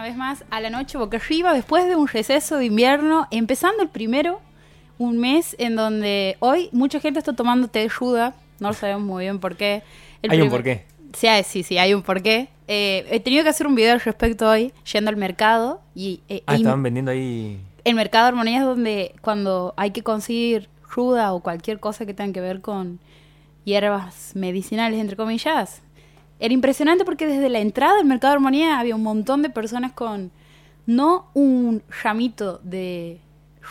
una vez más a la noche boca arriba después de un receso de invierno, empezando el primero, un mes en donde hoy mucha gente está tomando té de no lo sabemos muy bien por qué. El Hay un porqué. Sí, sí, sí, hay un porqué. Eh, he tenido que hacer un video al respecto hoy, yendo al mercado y eh, Ah, estaban vendiendo ahí. el mercado de armonía es donde cuando hay que conseguir ruda o cualquier cosa que tenga que ver con hierbas medicinales, entre comillas. Era impresionante porque desde la entrada del mercado de armonía había un montón de personas con no un ramito de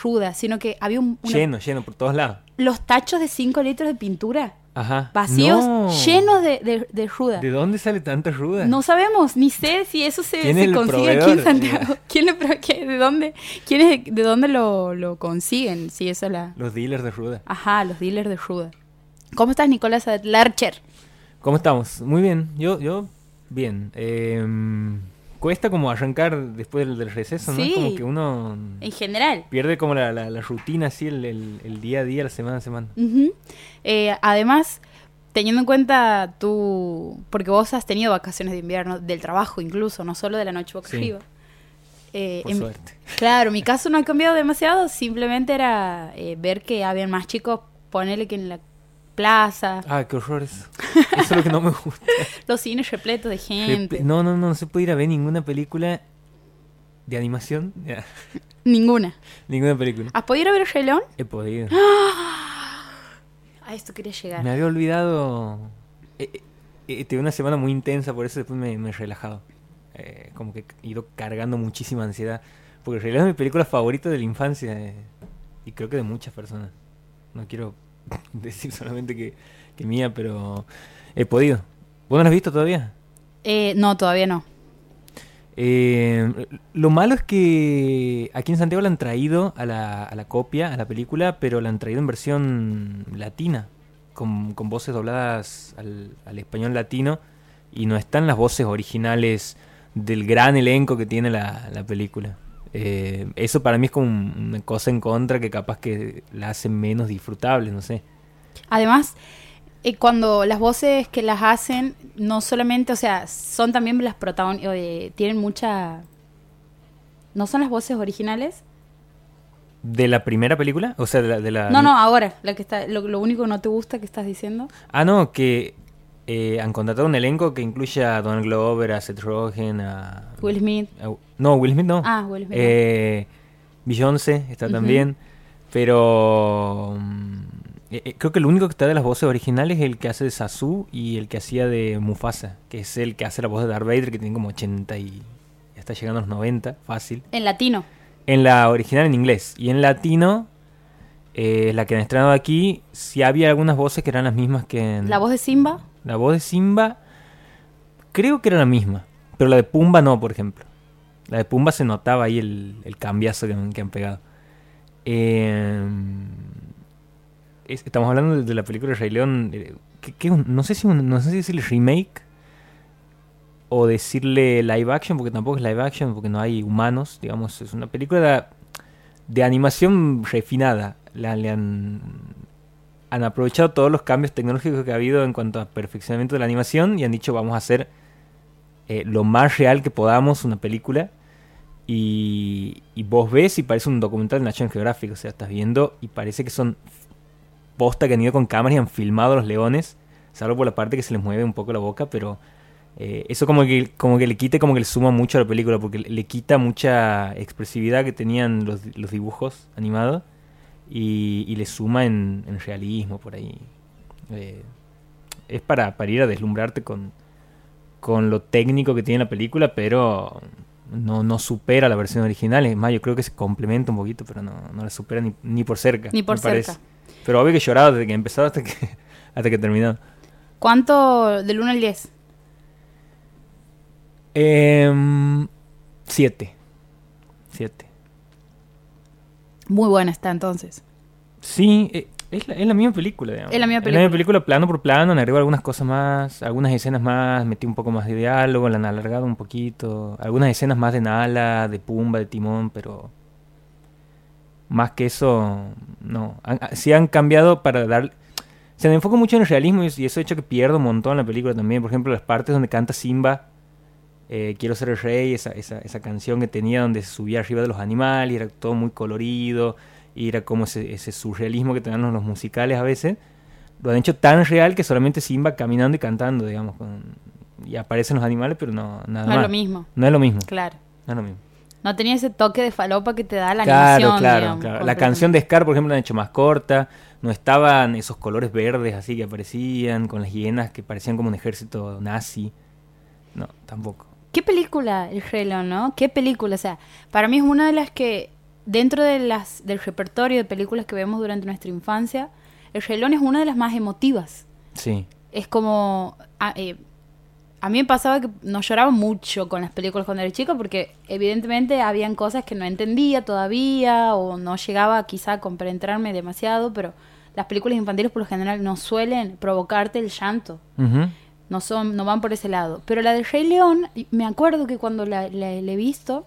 ruda, sino que había un, una- Lleno, lleno por todos lados. los tachos de 5 litros de pintura Ajá. vacíos, No. llenos de, de, de ruda. ¿De dónde sale tanta ruda? No sabemos, ni sé si eso se, ¿Quién se es el consigue aquí en? Santiago. ¿Quién qué- ¿De dónde, quién es, de dónde lo, lo consiguen? Si eso es la... Los dealers de ruda. Ajá, los dealers de ruda. ¿Cómo estás, Nicolás Larcher? ¿Cómo estamos? Muy bien. Yo, yo, bien. Eh, cuesta como arrancar después del, del receso, ¿no? Sí. Como que uno En general. pierde como la, la- la rutina, así, el, el- el día a día, la semana a semana. Ujú. Eh, además, teniendo en cuenta tú, porque vos has tenido vacaciones de invierno, del trabajo incluso, no solo de la noche boca Sí. arriba. Eh, Por en- suerte. Claro, mi caso no ha cambiado demasiado, simplemente era eh, ver que habían más chicos, ponerle que en la plaza, Ah, qué horror eso. Eso es lo que no me gusta. los cines repletos de gente. No, no, no, no se puede ir a ver ninguna película de animación. Ninguna. Ninguna película. ¿Has podido ir a ver el Rey León? He podido. A esto quería llegar. Me había olvidado. Eh, eh, eh, tuve una semana muy intensa, por eso después me, me he relajado. Eh, como que he ido cargando muchísima ansiedad. Porque en realidad es mi película favorita de la infancia. y creo que de muchas personas. No quiero decir solamente que, que mía, pero he podido. ¿Vos no la has visto todavía? Eh, no, todavía no. Eh, lo malo es que aquí en Santiago la han traído a la, a la copia, a la película, pero la han traído en versión latina, con, con voces dobladas al, al español latino, y no están las voces originales del gran elenco que tiene la, la película. Eh, eso para mí es como un- una cosa en contra que capaz que la hace menos disfrutable, no sé. Además, eh, cuando las voces que las hacen, no solamente, o sea, son también las protagonistas, tienen mucha... ¿No son las voces originales? ¿De la primera película? O sea, de la... de la- No, no, ahora, la que está, lo, lo único que no te gusta que estás diciendo. Ah, no, que eh, han contratado un elenco que incluye a Donald Glover, a Seth Rogen, a... Will Smith. a- no, Will Smith no. Ah, Will Smith. Eh, Beyoncé está también. Pero... mm, eh, eh, creo que el único que está de las voces originales es el que hace de Sasu y el que hacía de Mufasa, que es el que hace la voz de Darth Vader, que tiene como 80 y... Ya está llegando a los 90, fácil. En latino. En la original en inglés. Y en latino, eh, la que han estrenado aquí, sí había algunas voces que eran las mismas que en... La voz de Simba. La voz de Simba creo que era la misma, pero la de Pumba no, por ejemplo. La de Pumba se notaba ahí el, el cambiazo que, que han pegado. Eh, es- estamos hablando de, la película de Rey León. eh, que- no, sé si no sé si decirle remake o decirle live action, porque tampoco es live action, porque no hay humanos. Digamos, es una película de, de animación refinada. Le han, han aprovechado todos los cambios tecnológicos que ha habido en cuanto a perfeccionamiento de la animación y han dicho vamos a hacer eh, lo más real que podamos una película y, vos ves y parece un documental de National Geographic, o sea, estás viendo y parece que son posta que han ido con cámaras y han filmado a los leones, salvo por la parte que se les mueve un poco la boca, pero eh, eso como que, como que le quita, como que le suma mucho a la película, porque le, quita mucha expresividad que tenían los dibujos animados y, y le suma en, en realismo por ahí. Eh, es para, para ir a deslumbrarte con, con lo técnico que tiene la película, pero no, no supera la versión original. Es más, yo creo que se complementa un poquito, pero no, no la supera ni, ni por cerca. Ni por me parece. cerca. Pero obvio que he llorado desde que empezó hasta que, hasta que terminó. ¿Cuánto del 1 al 10? Em, siete. Siete. Muy buena está entonces. Sí, eh, es la, es la misma película, digamos. Es la misma Es la misma película. película plano por plano, le agrego algunas cosas más, algunas escenas más, metí un poco más de diálogo, la han alargado un poquito, algunas escenas más de Nala, de Pumba, de Timón, pero más que eso, no. Han- ah, sí han cambiado para dar... Se me enfoca mucho en el realismo y eso ha hecho que pierda un montón la película también. Por ejemplo, las partes donde canta Simba eh, Quiero ser el rey, esa, esa, esa canción que tenía donde se subía arriba de los animales, y era todo muy colorido, y era como ese, ese surrealismo que tenían los musicales a veces. Lo han hecho tan real que solamente Simba caminando y cantando, digamos, con, y aparecen los animales, pero no nada No más. es lo mismo, No es lo mismo. claro. No es lo mismo. No tenía ese toque de falopa que te da la claro, animación, claro, digamos, claro. La canción de Scar, por ejemplo, la han hecho más corta. No estaban esos colores verdes así que aparecían, con las hienas que parecían como un ejército nazi. No, tampoco. ¿Qué película El León, no? ¿Qué película? O sea, para mí es una de las que, dentro de las, del repertorio de películas que vemos durante nuestra infancia, El León es una de las más emotivas. Sí. Es como... A, eh, a mí me pasaba que no lloraba mucho con las películas cuando era chica porque evidentemente habían cosas que no entendía todavía o no llegaba quizá a compenetrarme demasiado, pero las películas infantiles por lo general no suelen provocarte el llanto. No son no van por ese lado pero la del Rey León me acuerdo que cuando la, la- la he visto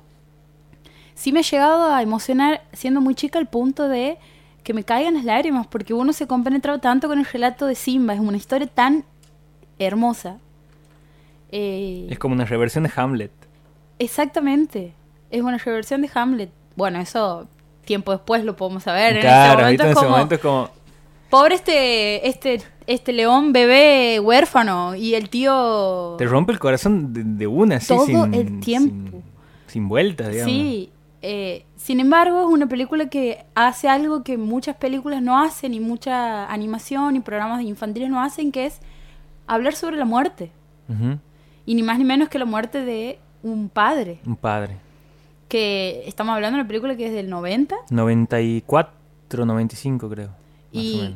sí me ha llegado a emocionar siendo muy chica al punto de que me caigan las lágrimas porque uno se compenetraba tanto con el relato de Simba es una historia tan hermosa Eh, Es como una reversión de Hamlet. exactamente es una reversión de Hamlet bueno eso tiempo después lo podemos saber en claro, en es ese momento es como. Pobre este este este león bebé huérfano y el tío Te rompe el corazón de, de una, así, Todo sin, el tiempo. Sin, sin vueltas, digamos. Sí, eh, sin embargo es una película que hace algo que muchas películas no hacen y mucha animación y programas infantiles no hacen, que es hablar sobre la muerte. Y ni más ni menos que la muerte de un padre. Un padre. Que estamos hablando de una película que es del 90 94, 95 creo.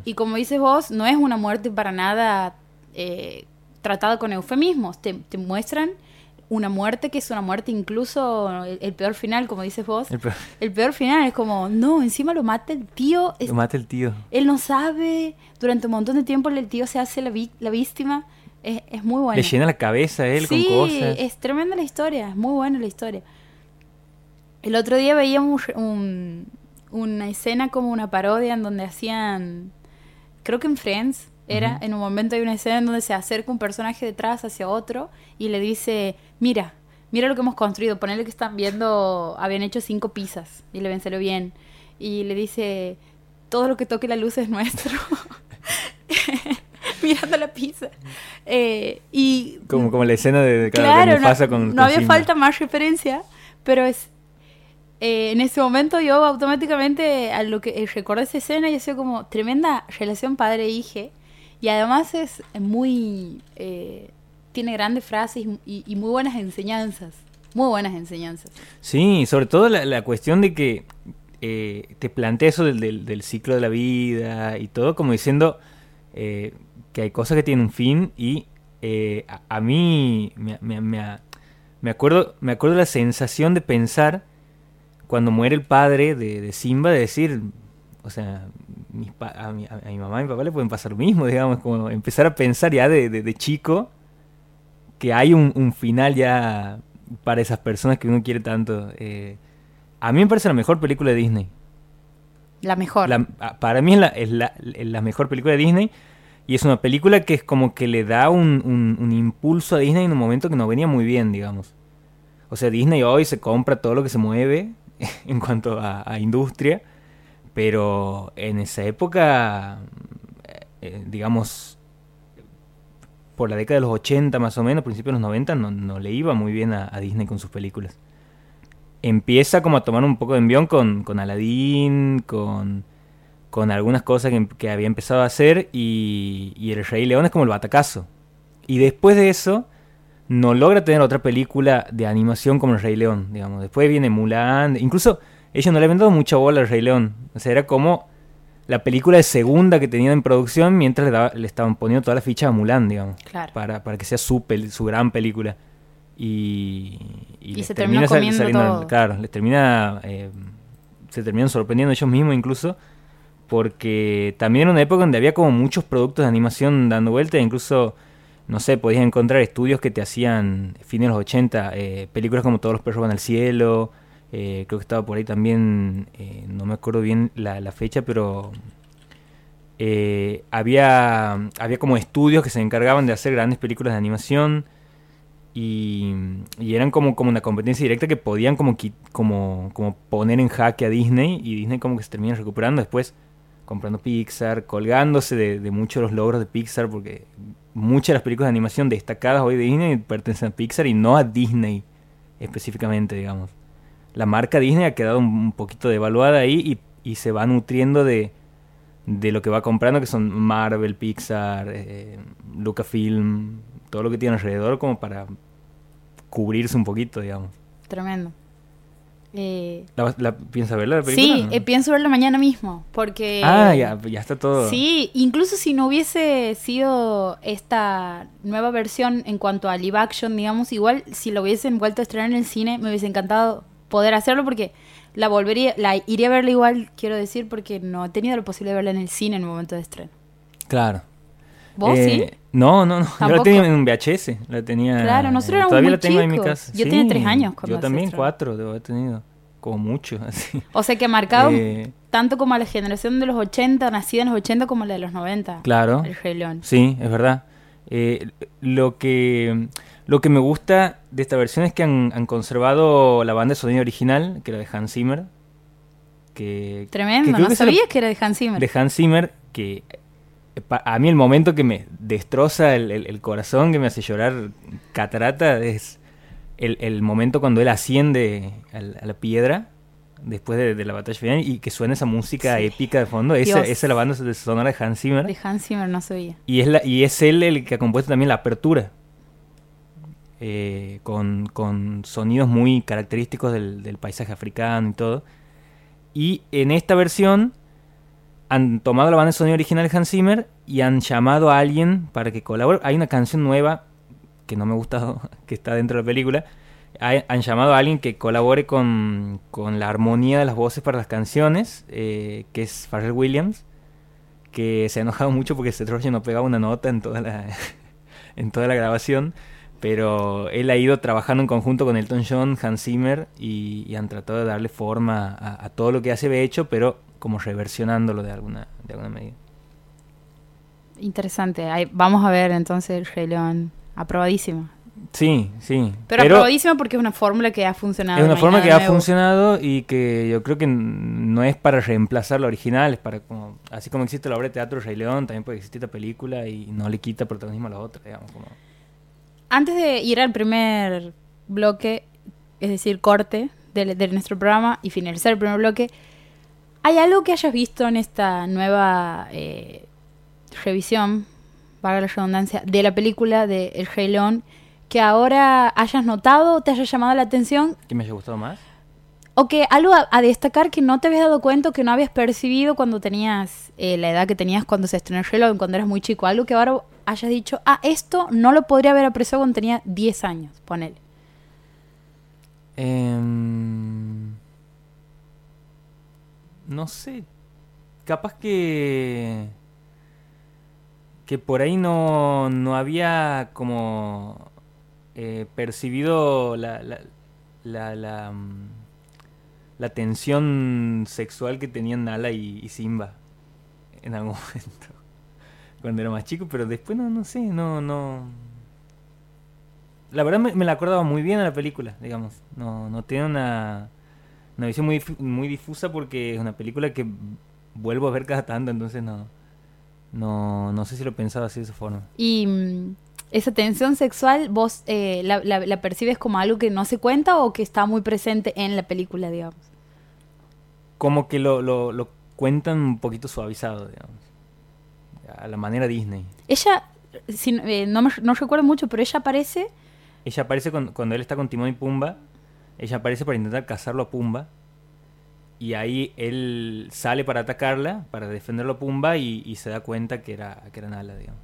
Y, como dices vos, no es una muerte para nada eh, tratada con eufemismos. Te, te muestran una muerte que es una muerte incluso el, el peor final, como dices vos. El pe- El peor final es como, no, encima lo mata el tío. es- Lo mata el tío. él no sabe. Durante un montón de tiempo el tío se hace la, vi- la víctima. Es, es muy bueno. Le llena la cabeza a él sí, con cosas. es tremenda la historia. Es muy buena la historia. El otro día veíamos un- una escena como una parodia en donde hacían. Creo que en Friends era. En un momento hay una escena en donde se acerca un personaje detrás hacia otro y le dice: Mira, mira lo que hemos construido. Ponele que están viendo. Habían hecho cinco pizzas y le ven salió bien. Y le dice: Todo lo que toque la luz es nuestro. Mirando la pizza. Eh, y Como, como la escena de, de Claro, no, Mufasa con, no con había Simba. falta más referencia, pero es eh, en ese momento yo automáticamente a lo que eh, recordé esa escena y ha sido como tremenda relación padre-hije y además es muy eh, tiene grandes frases y, muy buenas enseñanzas, muy buenas enseñanzas. Sí, sobre todo la, cuestión de que eh, te plantea eso del, ciclo de la vida y todo, como diciendo que hay cosas que tienen un fin y a, mí me- me- me acuerdo me acuerdo la sensación de pensar cuando muere el padre de, de Simba, de decir, o sea, mis pa- a, mi, a mi mamá y mi papá le pueden pasar lo mismo, digamos, como empezar a pensar ya de, de- de chico que hay un, un final ya para esas personas que uno quiere tanto. eh, a mí me parece la mejor película de Disney. La mejor. La- a- para mí es la, es la- es la mejor película de Disney. Y es una película que es como que le da un, un- un impulso a Disney en un momento que no venía muy bien, digamos. O sea, Disney hoy se compra todo lo que se mueve en cuanto a, industria. Pero en esa época, eh, eh, digamos, por la década de los 80 más o menos, principios de los 90, no, no le iba muy bien a, Disney con sus películas. Empieza como a tomar un poco de envión con, con Aladdin, con, con algunas cosas que, que había empezado a hacer y, y El Rey León es como el batacazo. Y después de eso, no logra tener otra película de animación como El Rey León, digamos. Después viene Mulan, incluso ellos no le habían dado mucha bola al Rey León. O sea, era como la película de segunda que tenían en producción mientras le, daba- le estaban poniendo toda la ficha a Mulan, digamos. Claro. Para, para que sea su, pel- su gran película. Y, Y les se terminó sal- comiendo todo. Claro, les termina. eh, se terminan sorprendiendo ellos mismos incluso. Porque también era una época donde había como muchos productos de animación dando vuelta. Incluso, no sé, podías encontrar estudios que te hacían, fines de los 80, eh, películas como Todos los perros van al cielo. eh, creo que estaba por ahí también, eh, no me acuerdo bien la, fecha, pero había, había como estudios que se encargaban de hacer grandes películas de animación. Y, y eran como, como una competencia directa que podían como, como, como poner en jaque a Disney y Disney como que se termina recuperando después comprando Pixar, colgándose de, de muchos de los logros de Pixar porque muchas de las películas de animación destacadas hoy de Disney pertenecen a Pixar y no a Disney específicamente, digamos. La marca Disney ha quedado un, poquito devaluada ahí y, y se va nutriendo de, de lo que va comprando, que son Marvel, Pixar, eh, Lucasfilm, todo lo que tiene alrededor como para cubrirse un poquito, digamos. Tremendo. Eh, ¿La, la, piensa verla la película? sí, eh, pienso verlo mañana mismo, porque... Ah, ya, ya está todo. Sí, incluso si no hubiese sido esta nueva versión en cuanto a live action, digamos, igual si lo hubiesen vuelto a estrenar en el cine, me hubiese encantado poder hacerlo porque la volvería, la iría a verla igual, quiero decir, porque no he tenido la posibilidad de verla en el cine en el momento de estreno. Claro. ¿Vos Eh, sí? No, no, no. Yo la ¿Tampoco? tenía en VHS. La tenía. Claro, nosotros éramos Todavía muy la tengo en mi casa. Yo tenía tres años cuando Yo también, cuatro, debo haber tenido. Como mucho, así. O sea que ha marcado Eh, tanto como a la generación de los 80, nacida en los 80, como la de los 90. Claro. El Rey León. Sí, es verdad. Eh, lo que lo que me gusta de esta versión es que han, han conservado la banda de sonido original, que era de Hans Zimmer. Que, que Tremendo, creo no que es el- sabía que era de Hans Zimmer. de Hans Zimmer, que a mí el momento que me destroza el, el- el corazón, que me hace llorar catarata, es el, el momento cuando él asciende a la piedra después de, de la batalla final y que suena esa música Sí. épica de fondo. Esa, es la banda de- sonora de Hans Zimmer. De Hans Zimmer no sabía. Y es, la, y es él el que ha compuesto también la apertura. eh, con, con sonidos muy característicos del, del paisaje africano y todo. Y en esta versión han tomado la banda de sonido original de Hans Zimmer y han llamado a alguien para que colabore. Hay una canción nueva que no me ha gustado, que está dentro de la película. Hay- han llamado a alguien que colabore con, con la armonía de las voces para las canciones, eh, que es Pharrell Williams que se ha enojado mucho porque Seth Rogen no pegaba una nota en toda la en toda la grabación, pero él ha ido trabajando en conjunto con Elton John, Hans Zimmer y, y han tratado de darle forma a, a todo lo que ya se había hecho, pero como reversionándolo de alguna de alguna medida. Interesante. Ahí, vamos a ver entonces el Rey León. Aprobadísima. Sí, sí. Pero, aprobadísima porque es una fórmula que ha funcionado. es una no nada que ha funcionado y que yo creo que no es para reemplazar la original, es para como así como existe la obra de teatro Rey León, también puede existir esta película y no le quita protagonismo a la otra, digamos como Antes de ir al primer bloque, es decir, corte de, de nuestro programa y finalizar el primer bloque, ¿hay algo que hayas visto en esta nueva eh, revisión, valga la redundancia, de la película de El Rey León que ahora hayas notado, te haya llamado la atención que me haya gustado más. o que algo a, a destacar que no te habías dado cuenta o que no habías percibido cuando tenías eh, la edad que tenías cuando se estrenó el León, cuando eras muy chico, algo que ahora hayas dicho, ah, esto no lo podría haber apreciado cuando tenía 10 años, ponele. Em, no sé. Capaz que. Que por ahí no, no había como. eh, percibido la. La, la, la, mm, la tensión sexual que tenían Nala y, y Simba en algún momento. Cuando era más chico, pero después no, no sé, no, no. La verdad me, me la acordaba muy bien a la película, digamos. No, no tiene una, una visión muy, muy difusa porque es una película que vuelvo a ver cada tanto, entonces no, no, no sé si lo pensaba así de esa forma. Y mm, esa tensión sexual, ¿vos eh, la, la- la percibes como algo que no se cuenta o que está muy presente en la película, digamos? Como que lo, lo, lo cuentan un poquito suavizado, digamos. A la manera Disney. Ella, si no- eh, no, me, no recuerdo mucho, pero ella aparece Ella aparece con- cuando él está con Timón y Pumba. Ella aparece para intentar cazarlo a Pumba. Y ahí él sale para atacarla, para defenderlo a Pumba y, y se da cuenta que era, que era Nala, digamos.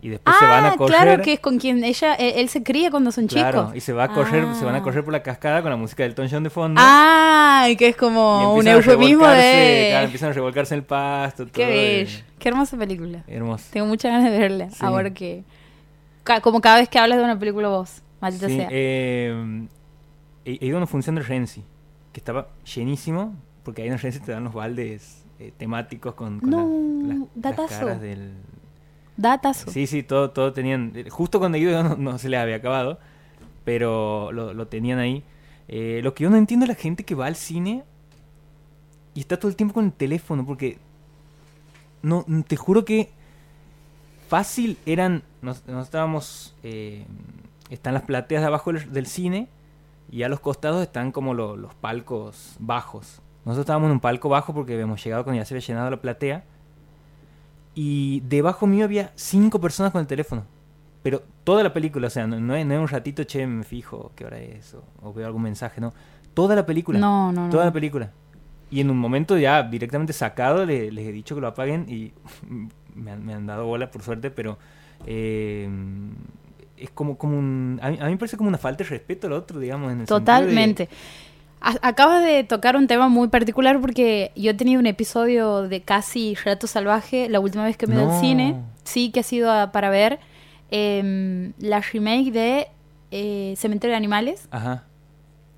Y después se van a Ah, correr. claro, que es con quien ella, eh, él se cría cuando son Claro, chicos. y se va a correr, se van a Ah. correr por la cascada con la música del Elton John de fondo. Ah, y que es como un eufemismo revolcarse, claro, de... empiezan a revolcarse en el pasto. Qué todo, y- qué hermosa película. Hermoso. Tengo muchas ganas de verla, Sí. ahora que... como cada vez que hablas de una película vos, maldita Sí, sea. eh, he, ido a una función de Renzi, que estaba llenísimo, porque ahí en Renzi te dan los baldes eh, temáticos con, con No, la- las- las, caras del... Datazo. Sí, sí, todo, todo tenían... eh, Justo cuando ido no, se les había acabado, pero lo, lo tenían ahí. Eh, lo que yo no entiendo es la gente que va al cine y está todo el tiempo con el teléfono, porque no te juro que fácil eran, nos, estábamos, eh, están las plateas de abajo del, cine y a los costados están como lo- los palcos bajos. Nosotros estábamos en un palco bajo porque habíamos llegado cuando ya se había llenado la platea. Y debajo mío había cinco personas con el teléfono. Pero toda la película, o sea, no, no es, no es un ratito, che, me fijo qué hora es o, o veo algún mensaje, no. Toda la película. No, no, no. Toda la película. Y en un momento ya directamente sacado le- les he dicho que lo apaguen y me han, me han dado bola por suerte, pero eh, es como, como un... A mí, a mí me parece como una falta de respeto al otro, digamos. En el sentido de- Totalmente. Acabas de tocar un tema muy particular porque yo he tenido un episodio de casi Relato Salvaje la última vez que me dio No. al cine. Sí, que ha sido a- para ver em, la remake de eh, Cementerio de Animales. Ajá.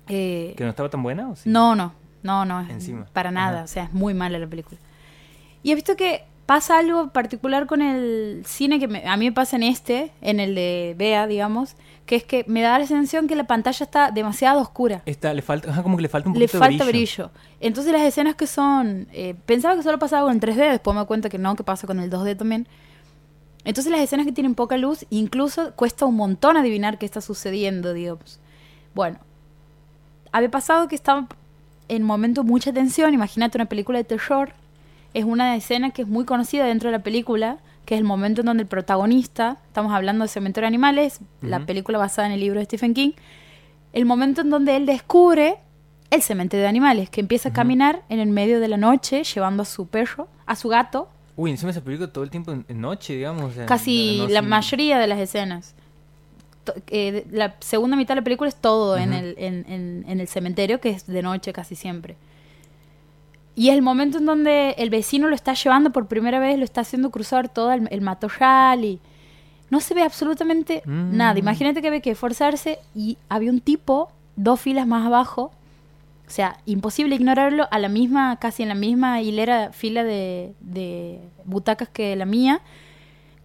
Eh, ¿Que no estaba tan buena o sí? No, no, no, no, Encima. para nada, Ajá. o sea, es muy mala la película. Y he visto que pasa algo particular con el cine que me- a mí me pasa en este, en el de Bea, digamos, que es que me da la sensación que la pantalla está demasiado oscura. Está, le falta, como que le falta un Le poquito falta de brillo. Entonces las escenas que son... eh, pensaba que solo pasaba con el 3D, después me doy cuenta que no, que pasa con el 2D también. Entonces las escenas que tienen poca luz, incluso cuesta un montón adivinar qué está sucediendo, digamos. Bueno, había pasado que estaba en momento mucha tensión, imagínate una película de terror, es una escena que es muy conocida dentro de la película, que es el momento en donde el protagonista, estamos hablando de Cementerio de Animales, la película basada en el libro de Stephen King, el momento en donde él descubre el cementerio de animales, que empieza a caminar en el medio de la noche llevando a su perro, a su gato, Uy, encima esa película todo el tiempo en, noche, digamos. casi la mayoría de las escenas. Eh, la segunda mitad de la película es todo en, el, en el cementerio, que es de noche casi siempre. Y es el momento en donde el vecino lo está llevando por primera vez, lo está haciendo cruzar todo el, el matorral y no se ve absolutamente Mm. nada. Imagínate que había que esforzarse y había un tipo dos filas más abajo. O sea, imposible ignorarlo a la misma, casi en la misma hilera, fila de, de butacas que la mía,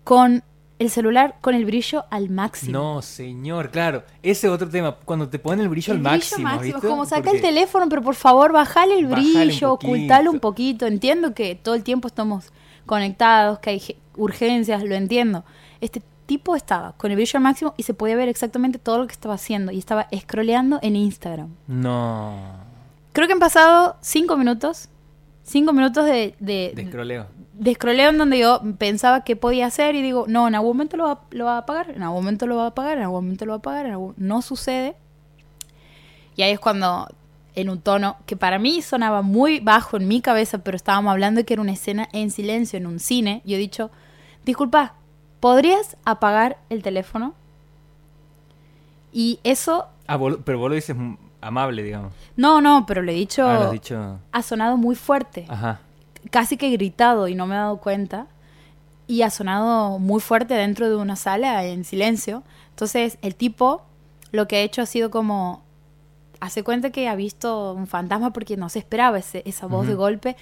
con el celular con el brillo al máximo. No, señor, claro. Ese es otro tema. Cuando te ponen el brillo El al brillo máximo, máximo, ¿viste? como saca Porque- el teléfono, pero por favor, bajale el Bajale brillo, ocultalo un poquito. Entiendo que todo el tiempo estamos conectados, que hay ge- urgencias, lo entiendo. Este tipo estaba con el brillo al máximo y se podía ver exactamente todo lo que estaba haciendo y estaba scrolleando en Instagram. No. Creo que han pasado cinco minutos, cinco minutos de, de, De escroleo. de en donde yo pensaba qué podía hacer y digo, no, en algún momento lo va, lo va a apagar, en algún momento lo va a apagar, en algún momento lo va a apagar, en algún- no sucede. Y ahí es cuando, en un tono que para mí sonaba muy bajo en mi cabeza, pero estábamos hablando de que era una escena en silencio en un cine, yo he dicho, disculpa, ¿podrías apagar el teléfono? Y eso, Ah, vos pero vos lo dices amable, digamos. no, no, pero lo he dicho, Ah, lo dicho. ha sonado muy fuerte. Ajá. casi que he gritado y no me he dado cuenta. Y ha sonado muy fuerte dentro de una sala en silencio. Entonces el tipo lo que ha hecho ha sido como... Hace cuenta que ha visto un fantasma porque no se esperaba ese- esa voz de golpe.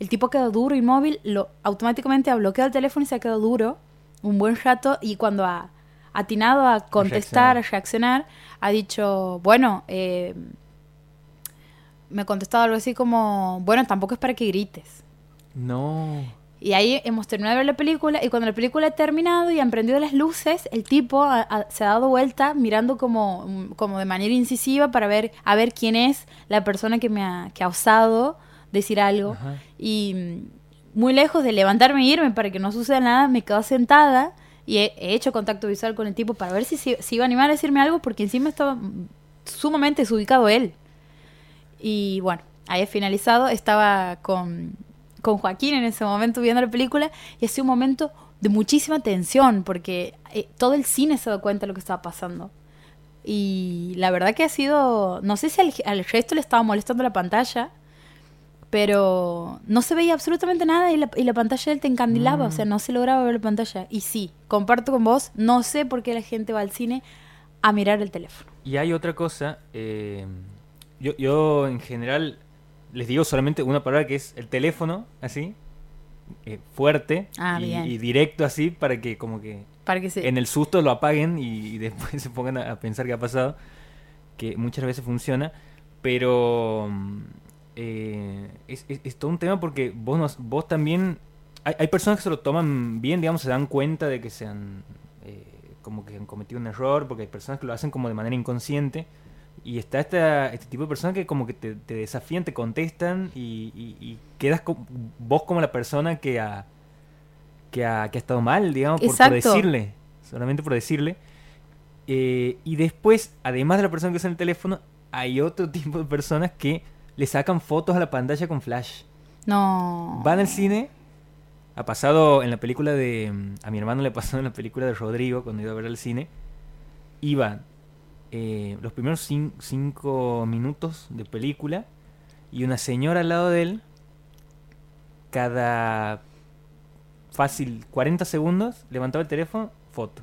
El tipo quedó duro, inmóvil, lo, automáticamente ha bloqueado el teléfono y se ha quedado duro un buen rato. Y cuando ha atinado a contestar, a reaccionar, ha dicho, bueno, eh, me ha contestado algo así como, bueno, tampoco es para que grites. No. Y ahí hemos terminado de ver la película y cuando la película ha terminado y han prendido las luces, el tipo ha- ha- se ha dado vuelta mirando como, como de manera incisiva para ver a ver quién es la persona que me ha, que ha osado decir algo. Ajá. Y muy lejos de levantarme e irme para que no suceda nada, me quedo sentada y he, he hecho contacto visual con el tipo para ver si si iba a animar a decirme algo porque encima estaba sumamente desubicado él. Y bueno, ahí he finalizado. Estaba con, con Joaquín en ese momento viendo la película y ha sido un momento de muchísima tensión porque eh, todo el cine se da cuenta de lo que estaba pasando. Y la verdad que ha sido, no sé si al, al resto le estaba molestando la pantalla, pero no se veía absolutamente nada y la, y la pantalla de él te encandilaba, Mm. o sea, no se lograba ver la pantalla. Y sí, comparto con vos, no sé por qué la gente va al cine a mirar el teléfono. Y hay otra cosa. eh, yo, yo en general les digo solamente una palabra que es el teléfono, así. eh, fuerte Ah, y, directo así para que como que Para que se... en el susto lo apaguen y, y después se pongan a, a pensar qué ha pasado, que muchas veces funciona, pero mm, eh, es, es- es todo un tema porque vos, nos- vos también, hay, hay personas que se lo toman bien, digamos, se dan cuenta de que se han, eh, como que han cometido un error, porque hay personas que lo hacen como de manera inconsciente. Y está esta, este tipo de personas que como que te, te desafían, te contestan y, y- y quedas vos como la persona que ha, que ha, que ha estado mal, digamos, por, decirle, solamente por decirle. Eh, y después, además de la persona que usa el teléfono, hay otro tipo de personas que le sacan fotos a la pantalla con flash. No. Van al cine. Ha pasado en la película de. mm, A mi hermano le pasó en la película de Rodrigo cuando iba a ver al cine. Iban eh, los primeros cin- cinco minutos de película y una señora al lado de él. Cada fácil 40 segundos levantaba el teléfono, foto.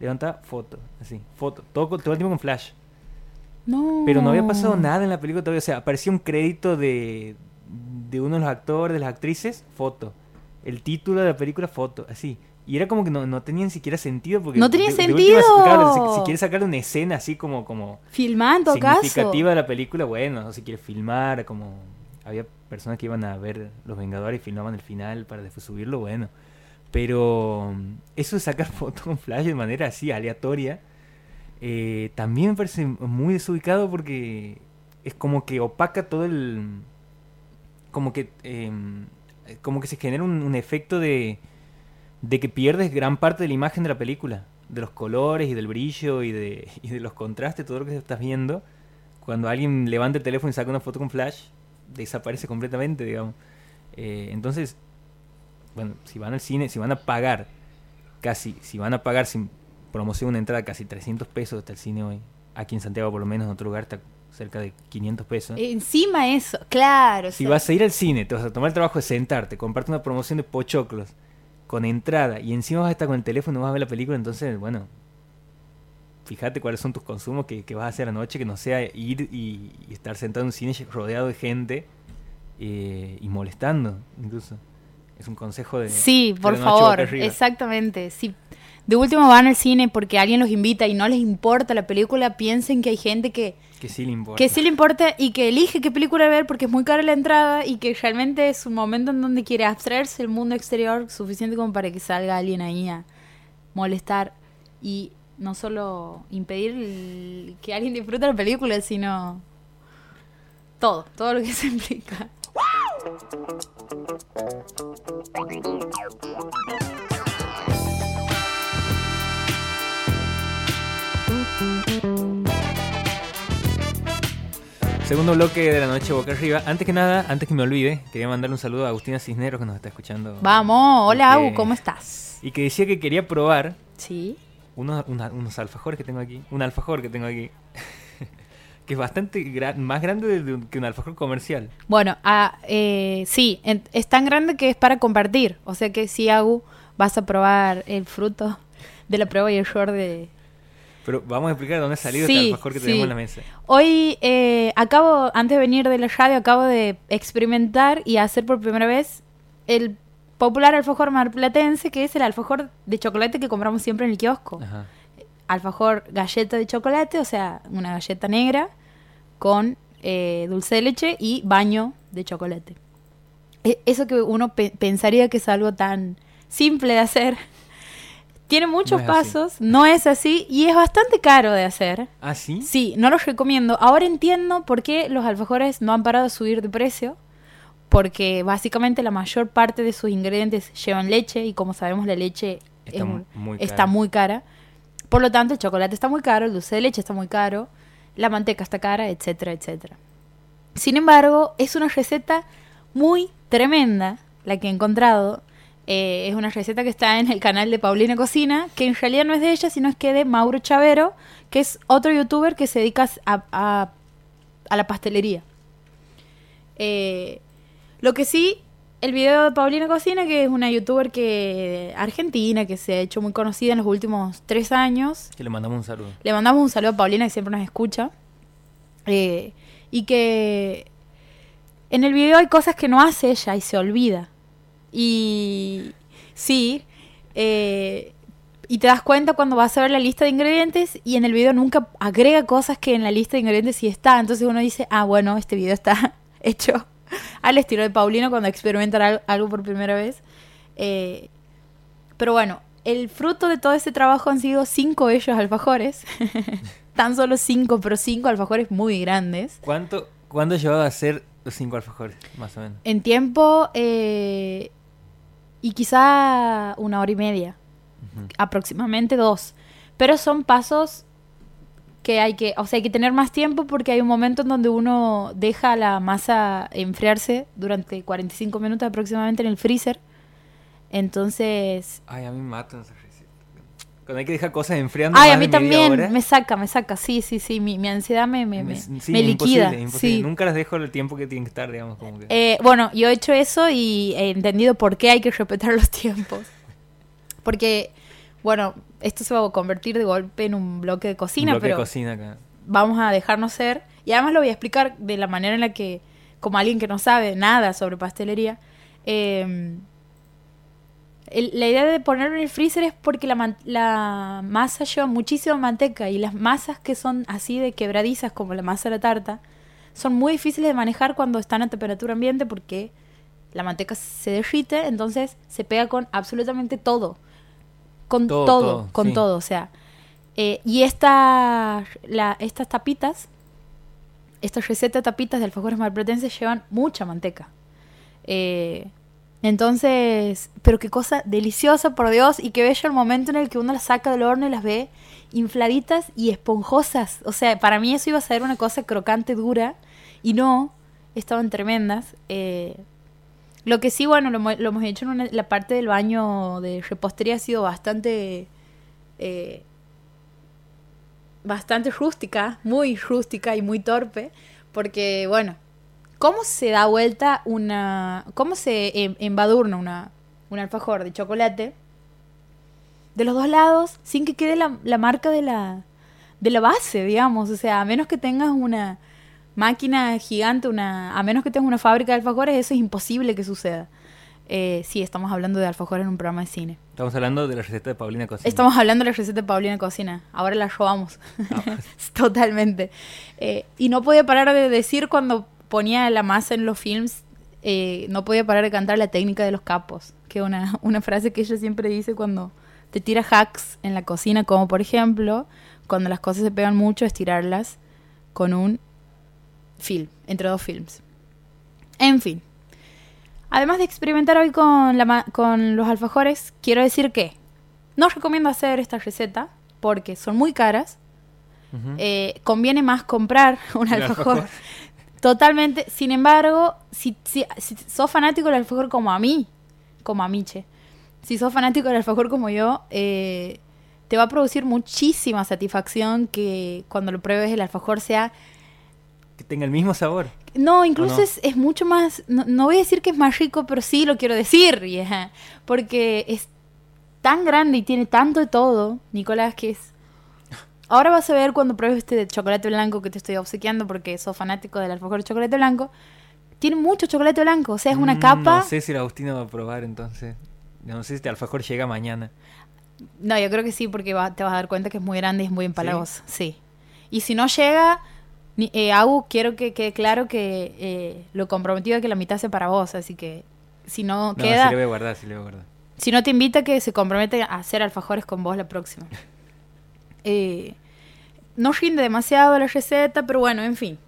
Levantaba foto, así, foto. Todo, todo el tiempo con flash. No. Pero no había pasado nada en la película todavía. O sea, aparecía un crédito de, de uno de los actores, de las actrices, foto. El título de la película, foto, así. Y era como que no, no tenía ni siquiera sentido. Porque No tenía última, sentido. claro, si, si quieres sacar una escena así como, como en todo caso. significativa de la película, bueno, no se quiere filmar, como había personas que iban a ver Los Vengadores y filmaban el final para después subirlo, bueno. Pero eso de sacar fotos con flash de manera así aleatoria, eh, también me parece muy desubicado porque es como que opaca todo el... Como que, em, como que se genera un, efecto de, de que pierdes gran parte de la imagen de la película, de los colores y del brillo y de, y de los contrastes, todo lo que estás viendo. Cuando alguien levanta el teléfono y saca una foto con flash, desaparece completamente, digamos. Eh, entonces, bueno, si van al cine, si van a pagar casi, si van a pagar sin promoción una entrada casi 300 pesos hasta el cine hoy, aquí en Santiago por lo menos, en otro lugar está cerca de 500 pesos. Encima eso, claro. Si o sea, vas a ir al cine, te vas a tomar el trabajo de sentarte, comprarte una promoción de pochoclos con entrada y encima vas a estar con el teléfono vas a ver la película, entonces, bueno, fíjate cuáles son tus consumos que, que vas a hacer anoche, que no sea ir y, y estar sentado en un cine rodeado de gente eh, y molestando, incluso. Es un consejo de... Sí, por favor, exactamente. Si de último van al cine porque alguien los invita y no les importa la película, piensen que hay gente que, Que sí le importa. que sí le importa y que elige qué película ver porque es muy cara la entrada y que realmente es un momento en donde quiere abstraerse del mundo exterior suficiente como para que salga alguien ahí a molestar y no solo impedir el- que alguien disfrute la película, sino todo, todo lo que se implica. Segundo bloque de la noche boca arriba. Antes que nada, antes que me olvide, quería mandarle un saludo a Agustina Cisneros que nos está escuchando. Vamos, hola que- Agu, ¿cómo estás? Y que decía que quería probar Sí. unos, una- unos alfajores que tengo aquí. Un alfajor que tengo aquí. que es bastante más grande de- de un- que un alfajor comercial. Bueno, ah, eh, sí, en- es tan grande que es para compartir. O sea que si Agu vas a probar el fruto de la prueba y el error de... Pero vamos a explicar de dónde ha salido Sí, este alfajor que sí. tenemos en la mesa. Hoy eh, acabo, antes de venir de la radio, acabo de experimentar y hacer por primera vez el popular alfajor marplatense, que es el alfajor de chocolate que compramos siempre en el kiosco. Ajá. alfajor galleta de chocolate, o sea, una galleta negra con eh, dulce de leche y baño de chocolate. E- Eso que uno pe- pensaría que es algo tan simple de hacer, tiene muchos así. pasos, no es así y es bastante caro de hacer. ¿Ah, sí? Sí, no los recomiendo. Ahora entiendo por qué los alfajores no han parado de subir de precio. Porque básicamente la mayor parte de sus ingredientes llevan leche y como sabemos la leche Está es mu- muy está cara. muy cara. Por lo tanto, el chocolate está muy caro, el dulce de leche está muy caro, la manteca está cara, etcétera, etcétera. Sin embargo, es una receta muy tremenda la que he encontrado. Eh, es una receta que está en el canal de Paulina Cocina, que en realidad no es de ella, sino es que de Mauro Chavero, que es otro youtuber que se dedica a, a- a la pastelería. Eh, lo que sí, el video de Paulina Cocina, que es una youtuber que argentina, que se ha hecho muy conocida en los últimos tres años, Que le mandamos un saludo. le mandamos un saludo a Paulina, que siempre nos escucha. Eh, y que en el video hay cosas que no hace ella y se olvida. Y sí, eh, y te das cuenta cuando vas a ver la lista de ingredientes y en el video nunca agrega cosas que en la lista de ingredientes sí está. Entonces uno dice, ah, bueno, este video está hecho al estilo de Paulino cuando experimenta algo por primera vez. Eh, pero bueno, el fruto de todo ese trabajo han sido cinco ellos alfajores. Tan solo cinco, pero cinco alfajores muy grandes. ¿Cuánto, ¿Cuándo llevado a hacer los cinco alfajores, más o menos? En tiempo eh, y quizá una hora y media aproximadamente dos. Pero son pasos que hay que, o sea, hay que tener más tiempo porque hay un momento en donde uno deja la masa enfriarse durante 45 minutos aproximadamente en el freezer. Entonces... Ay, a mí me matan Cuando hay que dejar cosas enfriando. Ay, a mí también me saca, me saca. Sí, sí, sí. Mi, ansiedad me, me, me, liquida. Nunca las dejo el tiempo que tienen que estar, digamos. Como que... Eh, bueno, yo he hecho eso y he entendido por qué hay que respetar los tiempos. Porque bueno, esto se va a convertir de golpe en un bloque de cocina, pero cocina, vamos a dejarnos ser. Y además lo voy a explicar de la manera en la que, como alguien que no sabe nada sobre pastelería, eh, la idea de ponerlo en el freezer es porque la, la masa lleva muchísima manteca y las masas que son así de quebradizas, como la masa de la tarta, son muy difíciles de manejar cuando están a temperatura ambiente porque la manteca se derrite, entonces se pega con absolutamente todo con todo, con todo, o sea. Eh, y esta, la, estas tapitas, estas recetas tapitas de alfajores malplatenses llevan mucha manteca. Eh, entonces, pero qué cosa deliciosa, por Dios, y qué bello el momento en el que uno las saca del horno y las ve infladitas y esponjosas. O sea, para mí eso iba a ser una cosa crocante, dura, y no, estaban tremendas. Eh, lo que sí, bueno, lo, hemos hecho en la parte del baño de repostería ha sido bastante... Eh, bastante rústica, muy rústica y muy torpe, porque, bueno, ¿cómo se da vuelta una... ¿Cómo se em, embadurna una, un alfajor de chocolate? De los dos lados, sin que quede la, la marca de la, de la base, digamos. O sea, a menos que tengas una máquina gigante, una, a menos que tengas una fábrica de alfajores, eso es imposible que suceda. Eh, sí, estamos hablando de alfajores en un programa de cine. Estamos hablando de la receta de Paulina Cocina. Estamos hablando de la receta de Paulina Cocina. Ahora la robamos. Ah, pues. Totalmente. Eh, y no podía parar de decir cuando ponía la masa en los films, eh, no podía parar de cantar la técnica de los capos, que es una, una frase que ella siempre dice cuando te tira hacks en la cocina, como por ejemplo, cuando las cosas se pegan mucho, estirarlas con un film, entre dos films. En fin. Además de experimentar hoy con, la, con los alfajores, quiero decir que no recomiendo hacer esta receta porque son muy caras. Eh, conviene más comprar un alfajor. Totalmente. Sin embargo, si, si, sos fanático del alfajor como a mí, como a Miche, si sos fanático del alfajor como yo, eh, te va a producir muchísima satisfacción que cuando lo pruebes el alfajor sea que tenga el mismo sabor. No, incluso Es, es, mucho más, no, voy a decir que es más rico, pero sí lo quiero decir, porque es tan grande y tiene tanto de todo, Nicolás, que es... Ahora vas a ver cuando pruebes este de chocolate blanco que te estoy obsequiando porque sos fanático del alfajor de chocolate blanco. Tiene mucho chocolate blanco, o sea, es una mm, capa... No sé si la Agustina va a probar entonces. No sé si este alfajor llega mañana. No, yo creo que sí, porque te vas a dar cuenta que es muy grande y es muy empalagoso. sí. Y si no llega, eh, quiero que quede claro que eh, lo comprometido es que la mitad sea para vos, así que si no, queda... Si le voy a guardar, si le voy a guardar. Si no te invita, que se compromete a hacer alfajores con vos la próxima. Eh, no rinde demasiado la receta, pero bueno, en fin.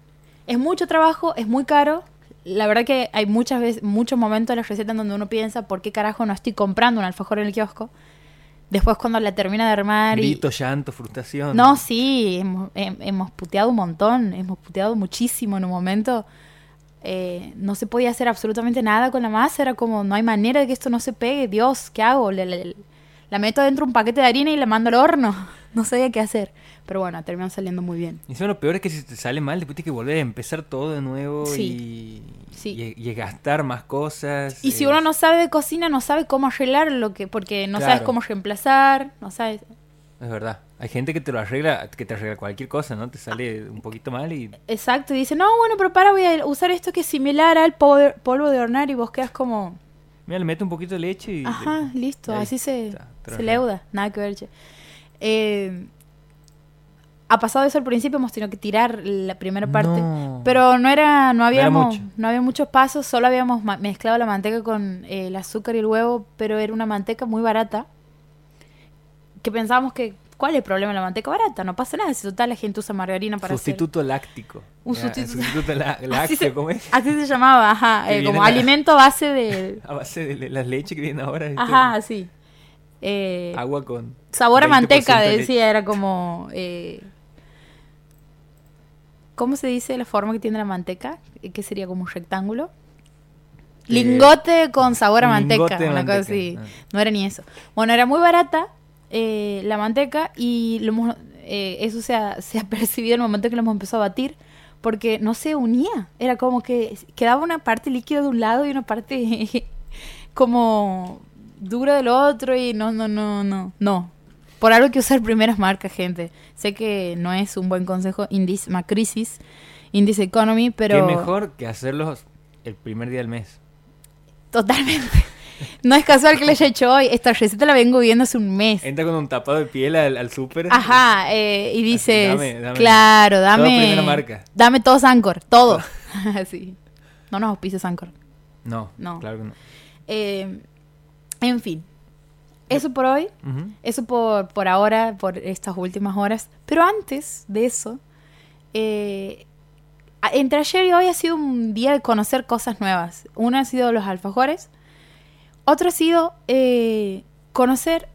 Es mucho trabajo, es muy caro. La verdad que hay muchas veces, muchos momentos en la receta en donde uno piensa, ¿por qué carajo no estoy comprando un alfajor en el kiosco? Después cuando la termina de armar... Grito, llanto, frustración. No, sí, hemos, puteado un montón, hemos puteado muchísimo en un momento. Eh, no se podía hacer absolutamente nada con la masa, era como, no hay manera de que esto no se pegue, Dios, ¿qué hago? la meto dentro un paquete de harina y la mando al horno. No sabía qué hacer. Pero bueno, terminó saliendo muy bien. Y eso lo peor es que si te sale mal, después tienes que volver a empezar todo de nuevo y, Y, gastar más cosas. Y si uno no sabe de cocina, no sabe cómo arreglar lo que, porque no sabes cómo reemplazar, no sabes. Es verdad. Hay gente que te lo arregla, que te arregla cualquier cosa, ¿no? Te sale un poquito mal y... Exacto, y dice, no, bueno, pero para, voy a usar esto que es similar al polvo de hornear y vos quedas como... Mira, le mete un poquito de leche y... Ajá, listo, y así se, se leuda, nada que ver. che. Eh, ha pasado eso al principio, hemos tenido que tirar la primera parte. No. Pero no era, no habíamos, mucho. no había muchos pasos, solo habíamos mezclado la manteca con eh, el azúcar y el huevo, pero era una manteca muy barata. Que pensábamos que, ¿cuál es el problema de la manteca barata? No pasa nada, si total la gente usa margarina para hacer- Sustituto láctico. Un Ya, sustituto- sustituto lácteo, ¿cómo es? así se llamaba, ajá, eh, como la- alimento a base de... A base de las leches que vienen ahora. Ajá, así. Eh, Agua con... sabor a 20% manteca, decía, era como... eh, ¿Cómo se dice la forma que tiene la manteca? ¿Qué sería como un rectángulo? Eh, Lingote con sabor a manteca, una cosa así. ah. No era ni eso. Bueno, era muy barata eh, la manteca y lo hemos- eh, eso se ha, se ha percibido en el momento que lo hemos empezado a batir porque no se unía. Era como que quedaba una parte líquida de un lado y una parte como dura del otro y no, no, no, no, no. Por algo que usar primeras marcas, gente. Sé que no es un buen consejo, Indice Macrisis, Indice Economy, pero... Qué mejor que hacerlos el primer día del mes. Totalmente. No es casual que le haya hecho hoy. Esta receta la vengo viendo hace un mes. Entra con un tapado de piel al, al súper. Ajá, eh, y dices, dame, dame. claro, dame, Todo primera marca. dame todo Sancor, todo. Así. No nos auspicia Sancor. No, No. claro que no. Eh, en fin, eso por hoy, eso por, por ahora, por estas últimas horas. Pero antes de eso, eh, entre ayer y hoy ha sido un día de conocer cosas nuevas. Uno ha sido los alfajores, otro ha sido eh, conocer...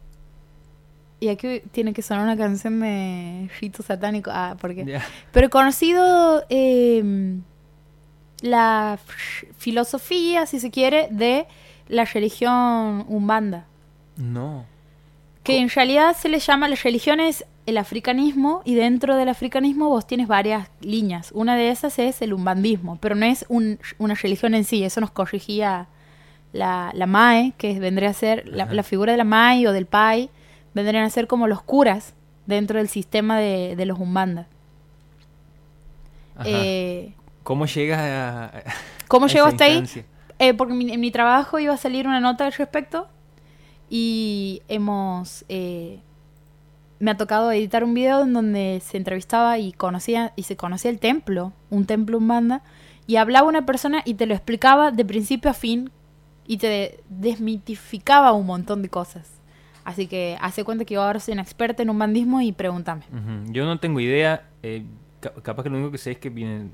Y aquí tiene que sonar una canción de rito satánico. Ah, porque... Ya. Pero he conocido eh, la filosofía, si se quiere, de la religión umbanda. No. Que en realidad se le llama, la religión es el africanismo y dentro del africanismo vos tienes varias líneas. Una de esas es el umbandismo, pero no es un- una religión en sí, eso nos corrigía la, la MAE, que vendría a ser la, figura de la MAE o del PAI, vendrían a ser como los curas dentro del sistema de, de los umbandas. Eh, ¿Cómo llegas a, a- ¿Cómo a llego hasta ahí? Eh, porque en mi, en mi trabajo iba a salir una nota al respecto y hemos... eh, me ha tocado editar un video en donde se entrevistaba y conocía y se conocía el templo, un templo umbanda, y hablaba una persona y te lo explicaba de principio a fin y te desmitificaba un montón de cosas. Así que hace cuenta que yo ahora soy una experta en umbandismo y pregúntame. Ujú. Yo no tengo idea. eh, ca- capaz que lo único que sé es que vienen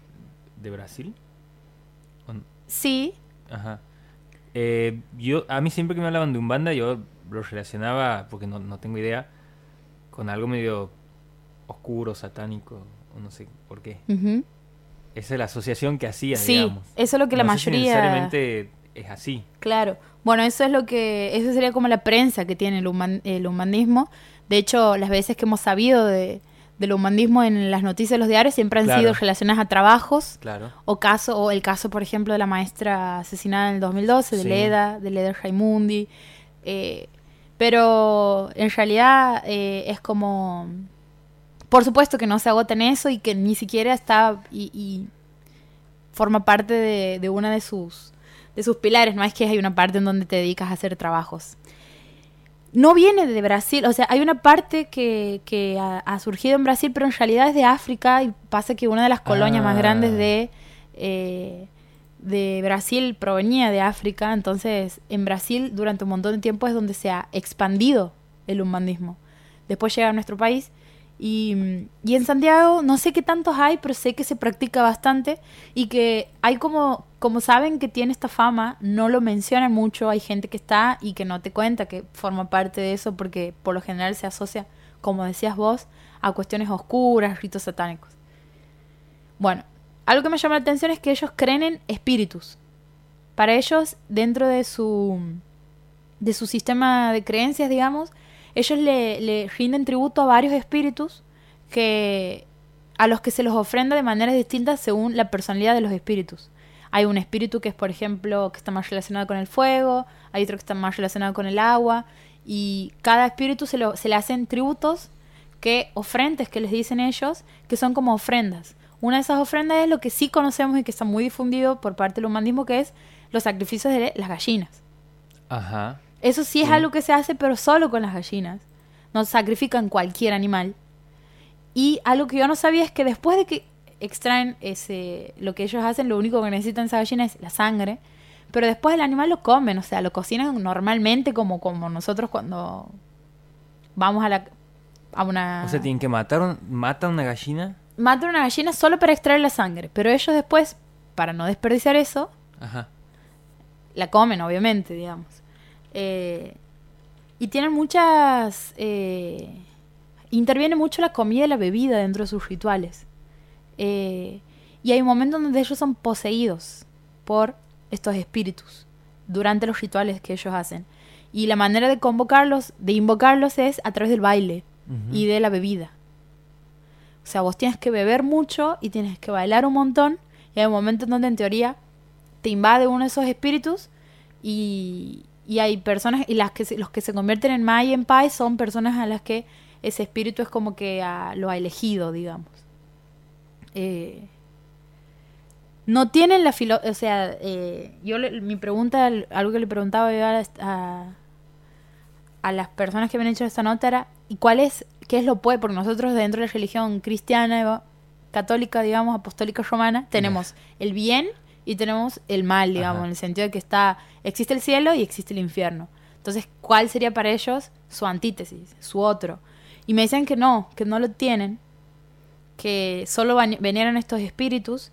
de Brasil. ¿O no? Sí, Ajá. Eh, yo, a mí siempre que me hablaban de Umbanda, yo lo relacionaba, porque no, no tengo idea, con algo medio oscuro, satánico, o no sé por qué. ujú. Esa es la asociación que hacía, sí, digamos. eso es lo que la No si mayoría... necesariamente es así. Claro. Bueno, eso es lo que, eso sería como la prensa que tiene el, human- el humanismo. De hecho, las veces que hemos sabido de, del humanismo en las noticias de los diarios siempre han Claro. sido relacionadas a trabajos Claro. o caso, o el caso, por ejemplo, de la maestra asesinada en el 2012, de Sí. Leda, de Leda Raimundi. Eh, pero en realidad eh, es como, por supuesto que no se agota en eso y que ni siquiera está y, y forma parte de, de una de sus de sus pilares, no es que hay una parte en donde te dedicas a hacer trabajos. No viene de Brasil, o sea, hay una parte que, que ha, ha surgido en Brasil, pero en realidad es de África y pasa que una de las colonias más Ah. grandes de, eh, de Brasil provenía de África, entonces en Brasil durante un montón de tiempo es donde se ha expandido el umbandismo. Después llega a nuestro país y, y en Santiago no sé qué tantos hay, pero sé que se practica bastante y que hay como, como saben que tiene esta fama, no lo mencionan mucho, hay gente que está y que no te cuenta que forma parte de eso porque por lo general se asocia, como decías vos, a cuestiones oscuras, ritos satánicos. Bueno, algo que me llama la atención es que ellos creen en espíritus. Para ellos, dentro de su, de su sistema de creencias, digamos, ellos le, le rinden tributo a varios espíritus que a los que se los ofrenda de maneras distintas según la personalidad de los espíritus. Hay un espíritu que es, por ejemplo, que está más relacionado con el fuego, hay otro que está más relacionado con el agua, y cada espíritu se, lo- se le hacen tributos que ofrendas que les dicen ellos, que son como ofrendas. Una de esas ofrendas es lo que sí conocemos y que está muy difundido por parte del humanismo, que es los sacrificios de las gallinas. Ajá. Eso sí es Sí. algo que se hace, pero solo con las gallinas. No sacrifican cualquier animal. Y algo que yo no sabía es que después de que extraen ese, lo que ellos hacen, lo único que necesitan esa gallina es la sangre. Pero después el animal lo comen, o sea, lo cocinan normalmente como, como nosotros cuando vamos a la a una O sea, tienen que matar un, matan una gallina. matan una gallina solo para extraer la sangre, pero ellos después, para no desperdiciar eso, Ajá. la comen, obviamente, digamos. Eh, y tienen muchas... eh, interviene mucho la comida y la bebida dentro de sus rituales. Eh, y hay momentos donde ellos son poseídos por estos espíritus durante los rituales que ellos hacen. Y la manera de convocarlos, de invocarlos es a través del baile y de la bebida. O sea, vos tienes que beber mucho y tienes que bailar un montón. Y hay momentos donde en teoría te invade uno de esos espíritus y, y hay personas, y las que se- los que se convierten en Mai y en Pai son personas a las que ese espíritu es como que ah, lo ha elegido, digamos. Eh, no tienen la filo o sea, eh, yo le- mi pregunta, algo que le preguntaba yo a, a, a las personas que me han hecho esta nota era, ¿y cuál es, qué es lo puede? Porque nosotros dentro de la religión cristiana, católica, digamos, apostólica romana, tenemos el bien y tenemos el mal, digamos, Ajá. en el sentido de que está, existe el cielo y existe el infierno. Entonces, ¿cuál sería para ellos su antítesis, su otro? Y me decían que no, que no lo tienen, que solo veneran estos espíritus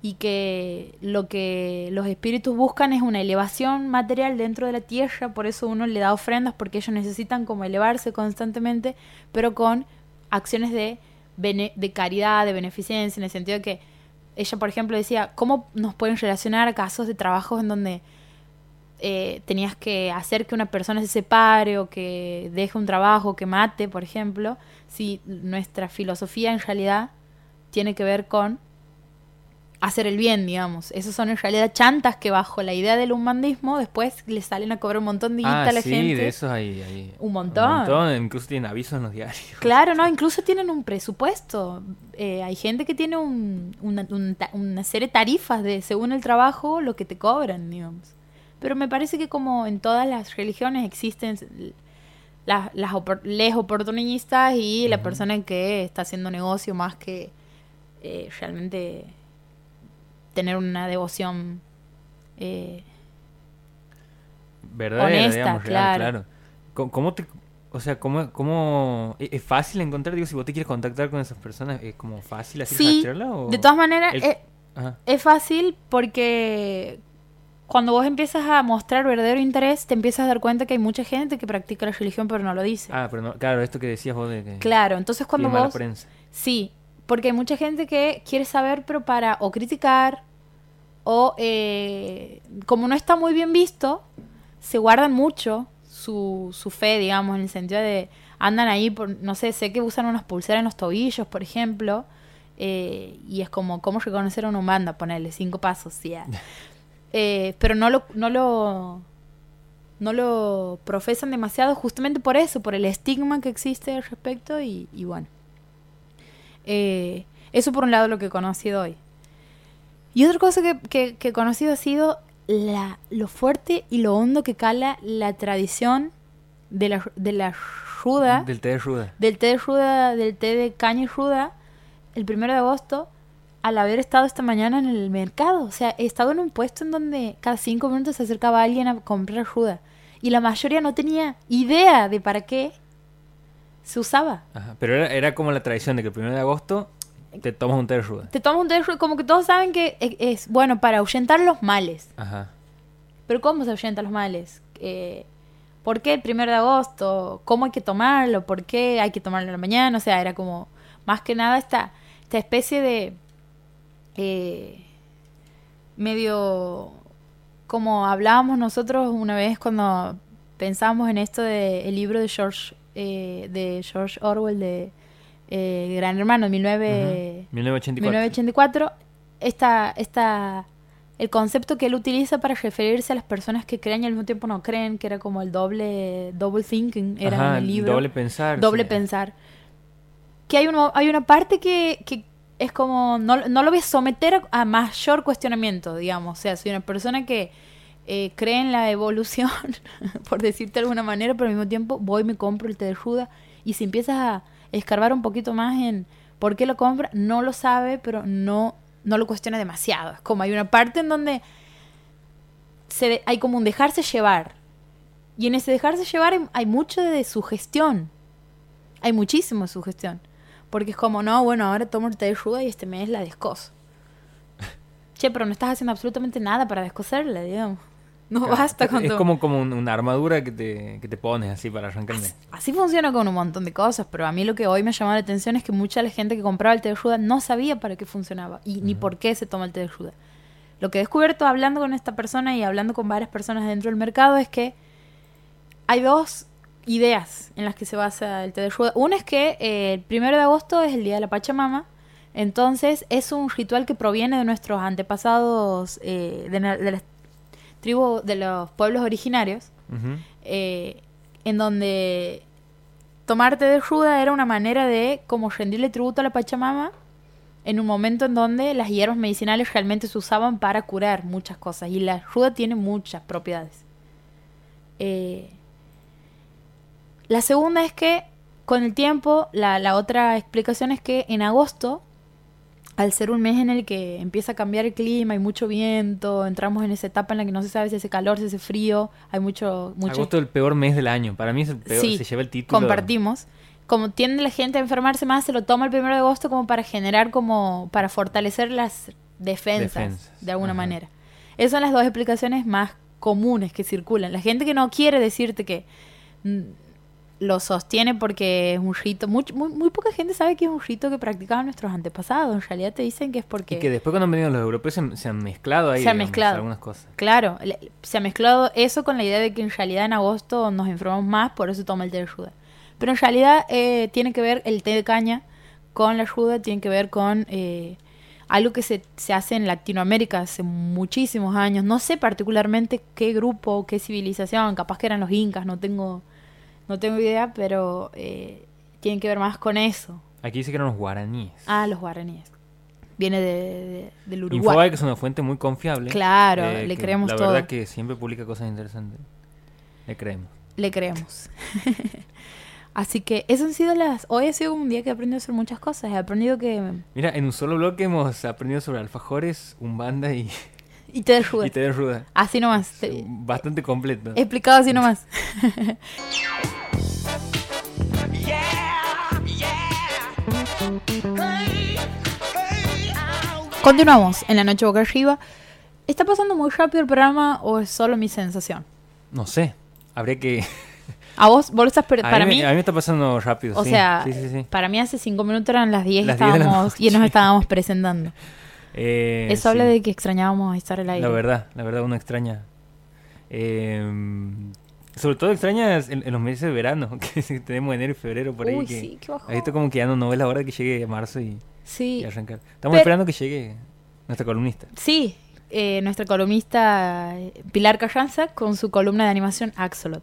y que lo que los espíritus buscan es una elevación material dentro de la tierra, por eso uno le da ofrendas porque ellos necesitan como elevarse constantemente, pero con acciones de, de caridad, de beneficencia, en el sentido de que ella, por ejemplo, decía, ¿cómo nos pueden relacionar casos de trabajos en donde eh, tenías que hacer que una persona se separe o que deje un trabajo, que mate, por ejemplo, si nuestra filosofía en realidad tiene que ver con hacer el bien, digamos. Esos son en realidad chantas que bajo la idea del humanismo después le salen a cobrar un montón de guita Ah, a la sí, gente. de esos hay, hay Un montón. Incluso tienen avisos en los diarios. Claro, no, incluso tienen un presupuesto. Eh, hay gente que tiene un- una, un una serie de tarifas de según el trabajo lo que te cobran, digamos. Pero me parece que como en todas las religiones existen las, las opor- les oportunistas y la Ujú. persona que está haciendo negocio más que eh, realmente tener una devoción eh, Verdadera, Honesta, digamos, real, claro. claro. ¿Cómo, te, o sea, cómo, cómo e- es fácil encontrar, digo, si vos te quieres contactar con esas personas, es como fácil así Sí, rastrearla o de todas maneras el- eh. Es fácil porque cuando vos empiezas a mostrar verdadero interés, te empiezas a dar cuenta que hay mucha gente que practica la religión pero no lo dice. Ah, pero no, claro, esto que decías vos de que claro, entonces cuando tiene mala vos... prensa. Sí, porque hay mucha gente que quiere saber pero para o criticar o eh, como no está muy bien visto, se guardan mucho su, su fe, digamos, en el sentido de andan ahí, por, no sé, sé que usan unas pulseras en los tobillos, por ejemplo, eh, y es como, ¿cómo reconocer a una banda? Ponerle cinco pasos, sí. ah. Eh, pero no lo, no lo no lo profesan demasiado justamente por eso, por el estigma que existe al respecto y, y bueno. Eh, eso por un lado lo que he conocido hoy. Y otra cosa que, que- que he conocido ha sido la, lo fuerte y lo hondo que cala la tradición de la, de la ruda, Del té de ruda. del té de ruda, del té de caña y ruda, el primero de agosto, al haber estado esta mañana en el mercado. O sea, he estado en un puesto en donde cada cinco minutos se acercaba alguien a comprar ruda. Y la mayoría no tenía idea de para qué se usaba. Ajá. Pero era, era como la tradición de que el 1 de agosto te tomas un té de ruda. Te tomas un té de ruda, como que todos saben que e- es, bueno para ahuyentar los males. Ajá. Pero ¿cómo se ahuyentan los males? Eh, ¿Por qué el primero de agosto? ¿Cómo hay que tomarlo? ¿Por qué hay que tomarlo en la mañana? O sea, era como más que nada esta, esta especie de eh, medio como hablábamos nosotros una vez cuando pensábamos en esto del el libro de George eh, de George Orwell de eh, Gran Hermano de 19 Ujú. 1984. 1984, esta, esta, el concepto que él utiliza para referirse a las personas que creen y al mismo tiempo no creen, que era como el doble, double thinking, era Ajá, en el libro. Doble pensar. Doble sí. pensar. Que hay, uno, hay una parte que, que es como, no, no lo voy a someter a, mayor cuestionamiento, digamos. O sea, soy una persona que eh, cree en la evolución, por decirte de alguna manera, pero al mismo tiempo voy me compro el té de. Y si empiezas a escarbar un poquito más en por qué lo compra, no lo sabe, pero no, no lo cuestiona demasiado. Es como hay una parte en donde se de- hay como un dejarse llevar. Y en ese dejarse llevar hay, mucho de sugestión. Hay muchísimo sugestión. Porque es como, no, bueno, ahora tomo el té de ruda y este mes la descoso. Che, pero no estás haciendo absolutamente nada para descoserla, digamos. No Claro, basta con Es como, como un- una armadura que te, que te pones así para arrancarme. Así, así funciona con un montón de cosas, pero a mí lo que hoy me llamó la atención es que mucha de la gente que compraba el té de ruda no sabía para qué funcionaba y ni por qué se toma el té de ruda. Lo que he descubierto hablando con esta persona y hablando con varias personas dentro del mercado es que hay dos ideas en las que se basa el té de ruda. Una es que eh, el primero de agosto es el día de la Pachamama, entonces es un ritual que proviene de nuestros antepasados, eh, de, la- de las tribus, de los pueblos originarios eh, en donde tomarte de ruda era una manera de como rendirle tributo a la Pachamama en un momento en donde las hierbas medicinales realmente se usaban para curar muchas cosas y la ruda tiene muchas propiedades. Eh, la segunda es que con el tiempo, la, la otra explicación es que en agosto, al ser un mes en el que empieza a cambiar el clima, hay mucho viento, entramos en esa etapa en la que no se sabe si hace calor, si hace frío, hay mucho... mucho Agosto es el peor mes del año. Para mí es el peor. Sí, se lleva el título. compartimos. Como tiende la gente a enfermarse más, se lo toma el primero de agosto como para generar, como para fortalecer las defensas, Defensas, de alguna ajá. manera. Esas son las dos explicaciones más comunes que circulan. La gente que no quiere decirte que mm, lo sostiene porque es un rito, muy, muy, muy poca gente sabe que es un rito que practicaban nuestros antepasados. En realidad te dicen que es porque... Y que después cuando han venido los europeos se, se han mezclado ahí. Se han digamos, mezclado. Algunas cosas. Claro, se ha mezclado eso con la idea de que en realidad en agosto nos enfermamos más, por eso toma el té de ruda. Pero en realidad eh, tiene que ver el té de caña con la ruda, tiene que ver con eh, algo que se, se hace en Latinoamérica hace muchísimos años. No sé particularmente qué grupo, qué civilización, capaz que eran los incas, no tengo, no tengo idea, pero eh, tiene que ver más con eso. Aquí dice que eran los guaraníes. Ah, los guaraníes. Viene de, de- del Uruguay. Infobae, que es una fuente muy confiable. Claro, eh, le creemos la todo. verdad que siempre publica cosas interesantes. Le creemos. Le creemos. Así que eso han sido las... Hoy ha sido un día que he aprendido a hacer muchas cosas. He aprendido que... Mira, en un solo bloque hemos aprendido sobre alfajores, umbanda y, Y te ruda. y té de ruda. Así nomás. Te- Bastante completo. Explicado así nomás. Continuamos en la noche boca arriba. ¿Está pasando muy rápido el programa o es solo mi sensación? No sé. Habría que. ¿A vos? ¿Vos estás A para mí, a mí me está pasando rápido. O sí. sea, Sí, sí, sí. para mí hace cinco minutos eran las 10 y Las 10 de la estábamos, y nos estábamos presentando. Eh, Eso habla de que extrañábamos estar al aire. La verdad, la verdad uno extraña. Eh, sobre todo extraña en, en los meses de verano, que tenemos enero y febrero por ahí. Uy, que, sí, qué bajón. ahí está como que ya no, no ves la hora de que llegue marzo y, Sí, y arrancar. Estamos Pero- esperando que llegue nuestra columnista. sí. eh, nuestra columnista eh, Pilar Carranza con su columna de animación Axolot.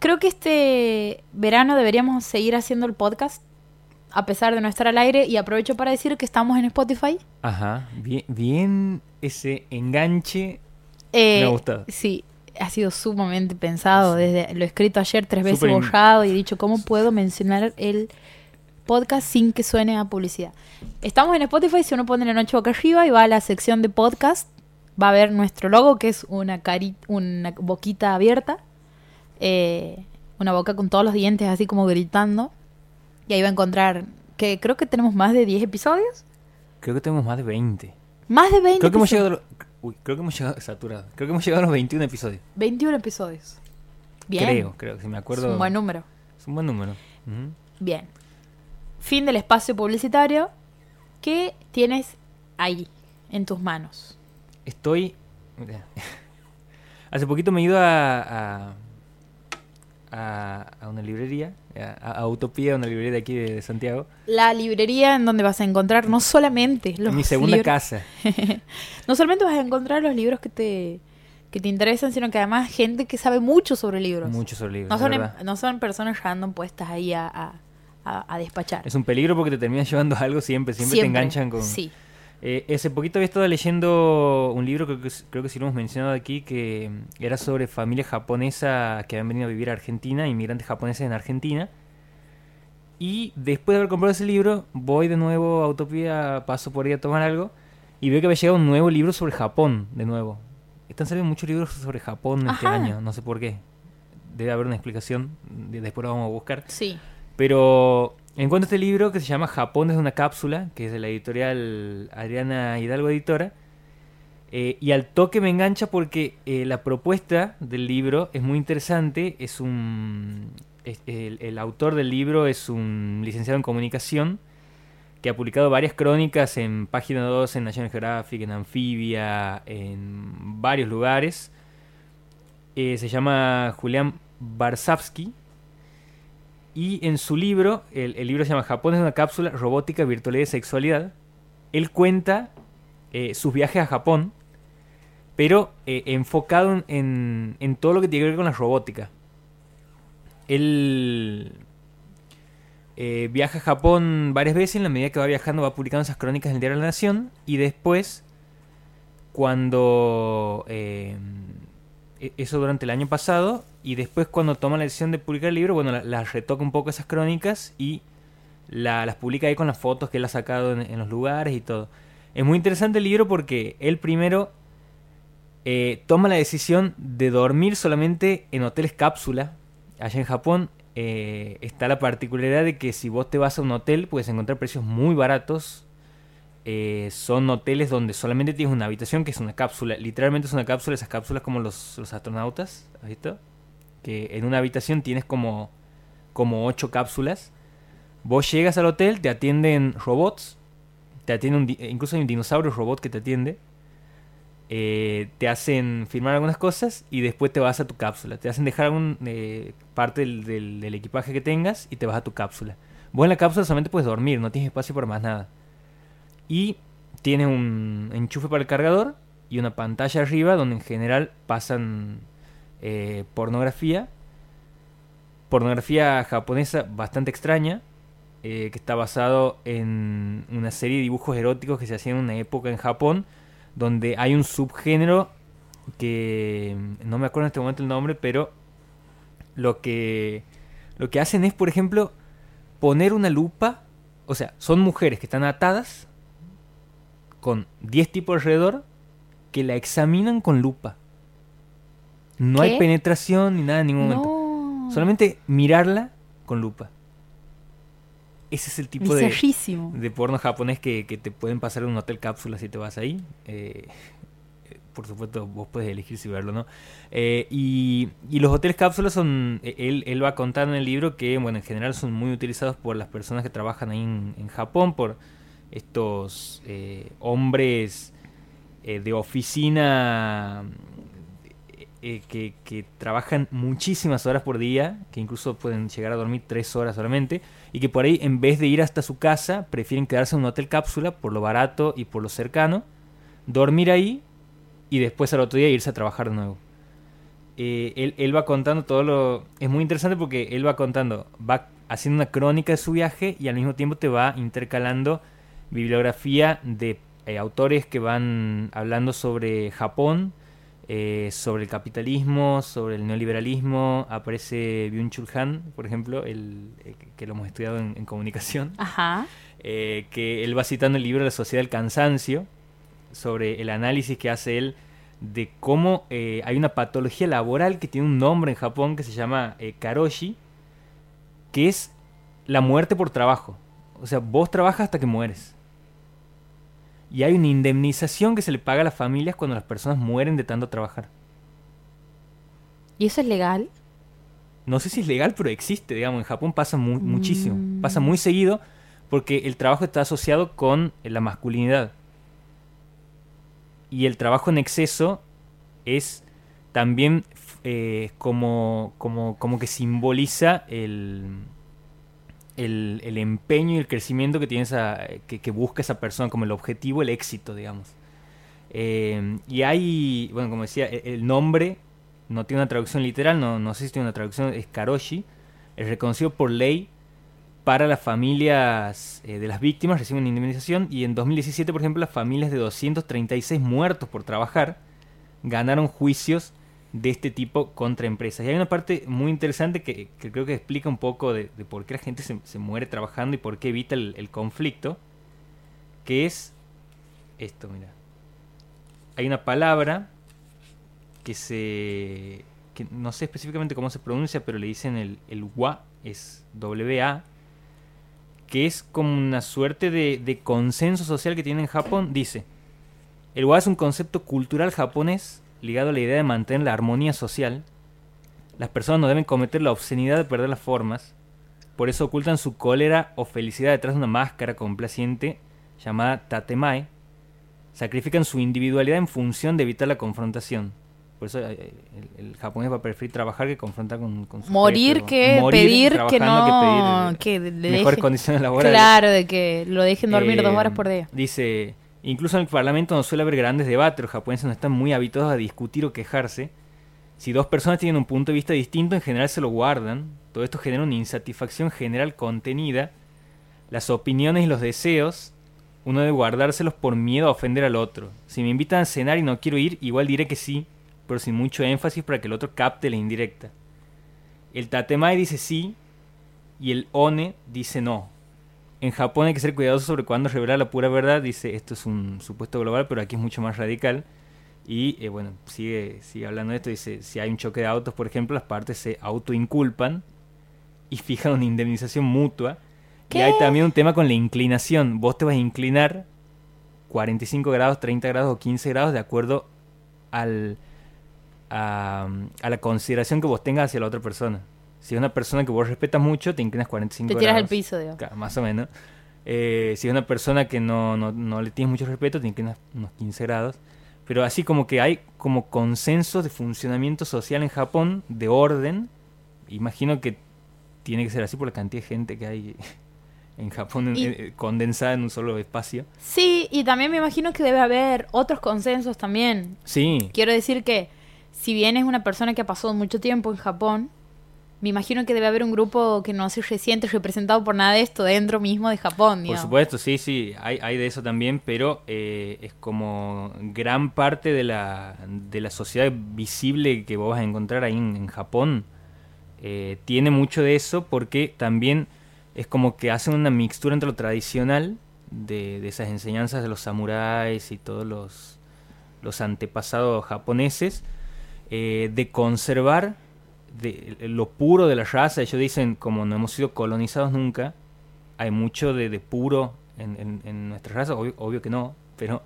Creo que este verano deberíamos seguir haciendo el podcast a pesar de no estar al aire y aprovecho para decir que estamos en Spotify. Ajá, bien, bien ese enganche. Eh, Me ha gustado. Sí, ha sido sumamente pensado. Desde lo he escrito ayer tres veces Súper in- borrado y he dicho cómo puedo mencionar el podcast sin que suene a publicidad. Estamos en Spotify, si uno pone la noche boca arriba y va a la sección de podcast, va a ver nuestro logo que es una cari una boquita abierta, eh, una boca con todos los dientes así como gritando. Y ahí va a encontrar que creo que tenemos más de 10 episodios. Creo que tenemos más de 20. Más de 20 Creo que hemos llegado a los, Uy, creo que hemos llegado saturado. Creo que hemos llegado a los 21 episodios. 21 episodios. Bien. Creo, creo, si me acuerdo. Es un buen número. Es un buen número. Bien. Fin del espacio publicitario. ¿Qué tienes ahí, en tus manos? Estoy. Hace poquito me he ido a. a, a- a una librería, a, a Utopía, una librería de aquí de, de Santiago. La librería en donde vas a encontrar no solamente los mi segunda libros- casa. no solamente vas a encontrar los libros que te, que te interesan, sino que además gente que sabe mucho sobre libros. Muchos sobre libros. no, son, em- no son personas random puestas ahí a, a, despachar. Es un peligro porque te terminas llevando algo siempre, siempre, te enganchan con. Sí. Eh, ese poquito había estado leyendo un libro, creo que, creo que sí lo hemos mencionado aquí, que mm, era sobre familias japonesas que habían venido a vivir a Argentina, inmigrantes japoneses en Argentina. Y después de haber comprado ese libro, voy de nuevo a Utopía, paso por ahí a tomar algo, y veo que había llegado un nuevo libro sobre Japón, de nuevo. Están saliendo muchos libros sobre Japón este año, no sé por qué. Debe haber una explicación, de- después lo vamos a buscar. Sí. Pero encuentro este libro que se llama Japón desde una cápsula, que es de la editorial Adriana Hidalgo Editora. eh, y al toque me engancha porque eh, la propuesta del libro es muy interesante. Es un. el autor del libro es un licenciado en comunicación que ha publicado varias crónicas en Página 2, en National Geographic, en Anfibia, en varios lugares. Eh, se llama Julián Barsavsky. Y en su libro, el, el libro se llama Japón es una cápsula, robótica, virtualidad y sexualidad. Él cuenta eh, sus viajes a Japón, pero eh, enfocado en, en- todo lo que tiene que ver con la robótica. Él eh, viaja a Japón varias veces, en la medida que va viajando va publicando esas crónicas en el Diario de la Nación, y después, cuando... e- eso durante el año pasado y después cuando toma la decisión de publicar el libro, bueno, la- las retoca un poco esas crónicas y la- las publica ahí con las fotos que él ha sacado en, en los lugares y todo. Es muy interesante el libro porque él primero eh, toma la decisión de dormir solamente en hoteles cápsula. Allá en Japón eh, está la particularidad de que si vos te vas a un hotel puedes encontrar precios muy baratos. Eh, son hoteles donde solamente tienes una habitación que es una cápsula. Literalmente es una cápsula, esas cápsulas como los, los astronautas, ¿has visto? Que en una habitación tienes como, como ocho cápsulas. Vos llegas al hotel, te atienden robots, te atiende un di- incluso hay un dinosaurio robot que te atiende. Eh, te hacen firmar algunas cosas y después te vas a tu cápsula. Te hacen dejar algún eh, parte del, del- del equipaje que tengas y te vas a tu cápsula. Vos en la cápsula solamente puedes dormir, no tienes espacio para más nada. Y tienes un enchufe para el cargador y una pantalla arriba donde en general pasan eh, pornografía. Pornografía japonesa bastante extraña, eh, que está basado en una serie de dibujos eróticos que se hacían en una época en Japón, donde hay un subgénero que no me acuerdo en este momento el nombre, pero lo que lo que hacen es, por ejemplo, poner una lupa, o sea, son mujeres que están atadas con 10 tipos alrededor que la examinan con lupa. No hay penetración ni nada en ningún momento. Solamente mirarla con lupa. Ese es el tipo de, de porno japonés que, que te pueden pasar en un hotel cápsula si te vas ahí. Eh, por supuesto, vos puedes elegir si verlo no. Eh, y, y los hoteles cápsulas son. eh, Él, él va a contar en el libro que, bueno, en general son muy utilizados por las personas que trabajan ahí en, en Japón, por estos eh, hombres eh, de oficina eh, que, que trabajan muchísimas horas por día, que incluso pueden llegar a dormir tres horas solamente, y que por ahí en vez de ir hasta su casa, prefieren quedarse en un hotel cápsula por lo barato y por lo cercano, dormir ahí y después al otro día irse a trabajar de nuevo. Él, él va contando todo lo... Es muy interesante porque él va contando, va haciendo una crónica de su viaje y al mismo tiempo te va intercalando bibliografía de eh, autores que van hablando sobre Japón, eh, sobre el capitalismo, sobre el neoliberalismo. Aparece Byung-Chul Han, por ejemplo, el, eh, que lo hemos estudiado en, en comunicación, Ajá. que él va citando el libro La Sociedad del Cansancio, sobre el análisis que hace él de cómo hay una patología laboral que tiene un nombre en Japón que se llama karoshi, que es la muerte por trabajo. O sea, vos trabajas hasta que mueres. Y hay una indemnización que se le paga a las familias cuando las personas mueren de tanto trabajar. ¿Y eso es legal? No sé si es legal, pero existe, digamos, en Japón pasa mu- muchísimo. Mm. Pasa muy seguido porque el trabajo está asociado con eh, la masculinidad. Y el trabajo en exceso es también eh, como, como, como que simboliza el, el, el empeño y el crecimiento que, tiene que, que busca esa persona, como el objetivo, el éxito, digamos. Eh, y hay, bueno, como decía, e- el nombre no tiene una traducción literal, no, no sé si tiene una traducción, es Karoshi, es reconocido por ley para las familias eh, de las víctimas reciben indemnización y en 2017, por ejemplo, las familias de 236 muertos por trabajar ganaron juicios de este tipo contra empresas. Y hay una parte muy interesante que, que creo que explica un poco de, por qué la gente se, se, muere trabajando y por qué evita el, el conflicto, que es esto, mira. Hay una palabra que se... que no sé específicamente cómo se pronuncia, pero le dicen el, el wa, es W-A, que es como una suerte de, de, consenso social que tiene en Japón. Dice, el wa es un concepto cultural japonés ligado a la idea de mantener la armonía social. Las personas no deben cometer la obscenidad de perder las formas, por eso ocultan su cólera o felicidad detrás de una máscara complaciente llamada tatemae. Sacrifican su individualidad en función de evitar la confrontación. Por eso eh, el, el, japonés va a preferir trabajar que confrontar con, con su Morir jefe, que morir pedir que no. Que, pedir, eh, mejores deje... condiciones laborales. Claro, de que lo dejen dormir Eh, dos horas por día. Dice, incluso en el Parlamento no suele haber grandes debates, los japoneses no están muy habituados a discutir o quejarse. Si dos personas tienen un punto de vista distinto, en general se lo guardan. Todo esto genera una insatisfacción general contenida. Las opiniones y los deseos, uno debe guardárselos por miedo a ofender al otro. Si me invitan a cenar y no quiero ir, igual diré que sí, pero sin mucho énfasis para que el otro capte la indirecta. El tatemae dice sí y el one dice no. En Japón hay que ser cuidadoso sobre cuándo revelar la pura verdad. Dice, esto es un supuesto global, pero aquí es mucho más radical. Y eh, bueno, sigue, sigue hablando de esto. Dice, si hay un choque de autos, por ejemplo, las partes se autoinculpan y fijan una indemnización mutua. ¿Qué? Y hay también un tema con la inclinación. Vos te vas a inclinar 45 grados, 30 grados o 15 grados de acuerdo al, a, a la consideración que vos tengas hacia la otra persona. Si es una persona que vos respetas mucho, te inclinas 45 Te grados. tiras al piso, digo. Ca- Más o menos. Eh, si es una persona que no, no, no le tienes mucho respeto, te inclinas unos 15 grados. Pero así como que hay como consensos de funcionamiento social en Japón, de orden. Imagino que tiene que ser así por la cantidad de gente que hay en Japón Y- eh, condensada en un solo espacio. Sí, y también me imagino que debe haber otros consensos también. Sí, Quiero decir que si bien es una persona que ha pasado mucho tiempo en Japón, me imagino que debe haber un grupo que no se siente representado por nada de esto dentro mismo de Japón. Por digamos. supuesto, sí, sí, hay, hay de eso también, pero eh, es como gran parte de la, de la sociedad visible que vos vas a encontrar ahí en, en Japón. eh, tiene mucho de eso porque también es como que hacen una mixtura entre lo tradicional de, de esas enseñanzas de los samuráis y todos los, los antepasados japoneses, eh, de conservar lo puro de la raza. Ellos dicen, como no hemos sido colonizados nunca, hay mucho de, de puro en, en- en nuestra raza, obvio, que no, pero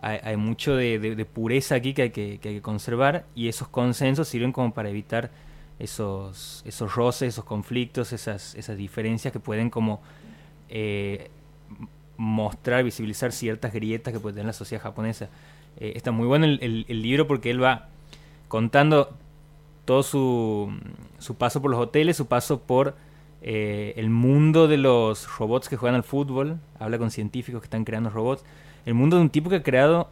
hay, mucho de, de- pureza aquí que hay que, que hay que conservar y esos consensos sirven como para evitar esos, esos roces, esos conflictos, esas, esas diferencias que pueden como eh, mostrar, visibilizar ciertas grietas que puede tener la sociedad japonesa. Eh, está muy bueno el libro porque él va contando todo su, su paso por los hoteles, su paso por eh, el mundo de los robots que juegan al fútbol, habla con científicos que están creando robots, el mundo de un tipo que ha creado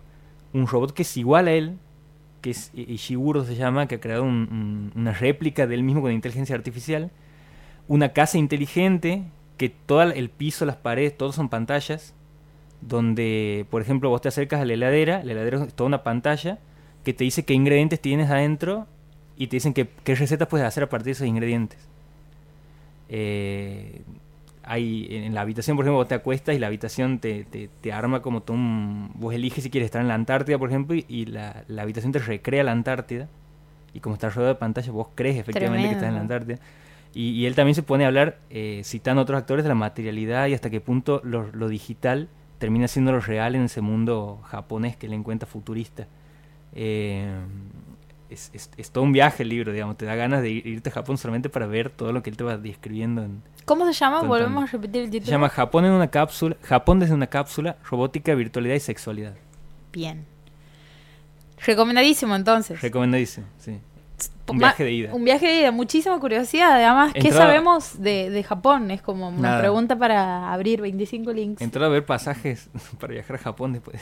un robot que es igual a él, que es Ishiguro se llama, que ha creado un- un- una réplica de él mismo con inteligencia artificial, una casa inteligente, que todo el piso, las paredes, todos son pantallas, donde, por ejemplo, vos te acercas a la heladera, la heladera es toda una pantalla que te dice qué ingredientes tienes adentro y te dicen que, qué recetas puedes hacer a partir de esos ingredientes. Eh, hay en la habitación, por ejemplo, vos te acuestas y la habitación te, te, te arma como todo un... Vos eliges si quieres estar en la Antártida, por ejemplo, y, y la, la habitación te recrea la Antártida. Y como está rodeado de pantallas, vos crees efectivamente que estás en la Tremendo. Antártida. Y, y él también se pone a hablar, eh, citando a otros actores, de la materialidad y hasta qué punto lo, lo digital termina siendo lo real en ese mundo japonés que él encuentra futurista. Eh, es, es- es todo un viaje el libro, digamos. Te da ganas de ir- irte a Japón solamente para ver todo lo que él te va describiendo. en- ¿Cómo se llama? Volvemos a repetir el Se título. llama Japón en una cápsula, Japón desde una cápsula, robótica, virtualidad y sexualidad. Bien. Recomendadísimo entonces. Recomendadísimo, sí. Un viaje de ida. Un viaje de ida, muchísima curiosidad. Además, ¿qué sabemos de, de Japón? Es como una Nada. pregunta para abrir 25 links. Entrar a ver pasajes para viajar a Japón después.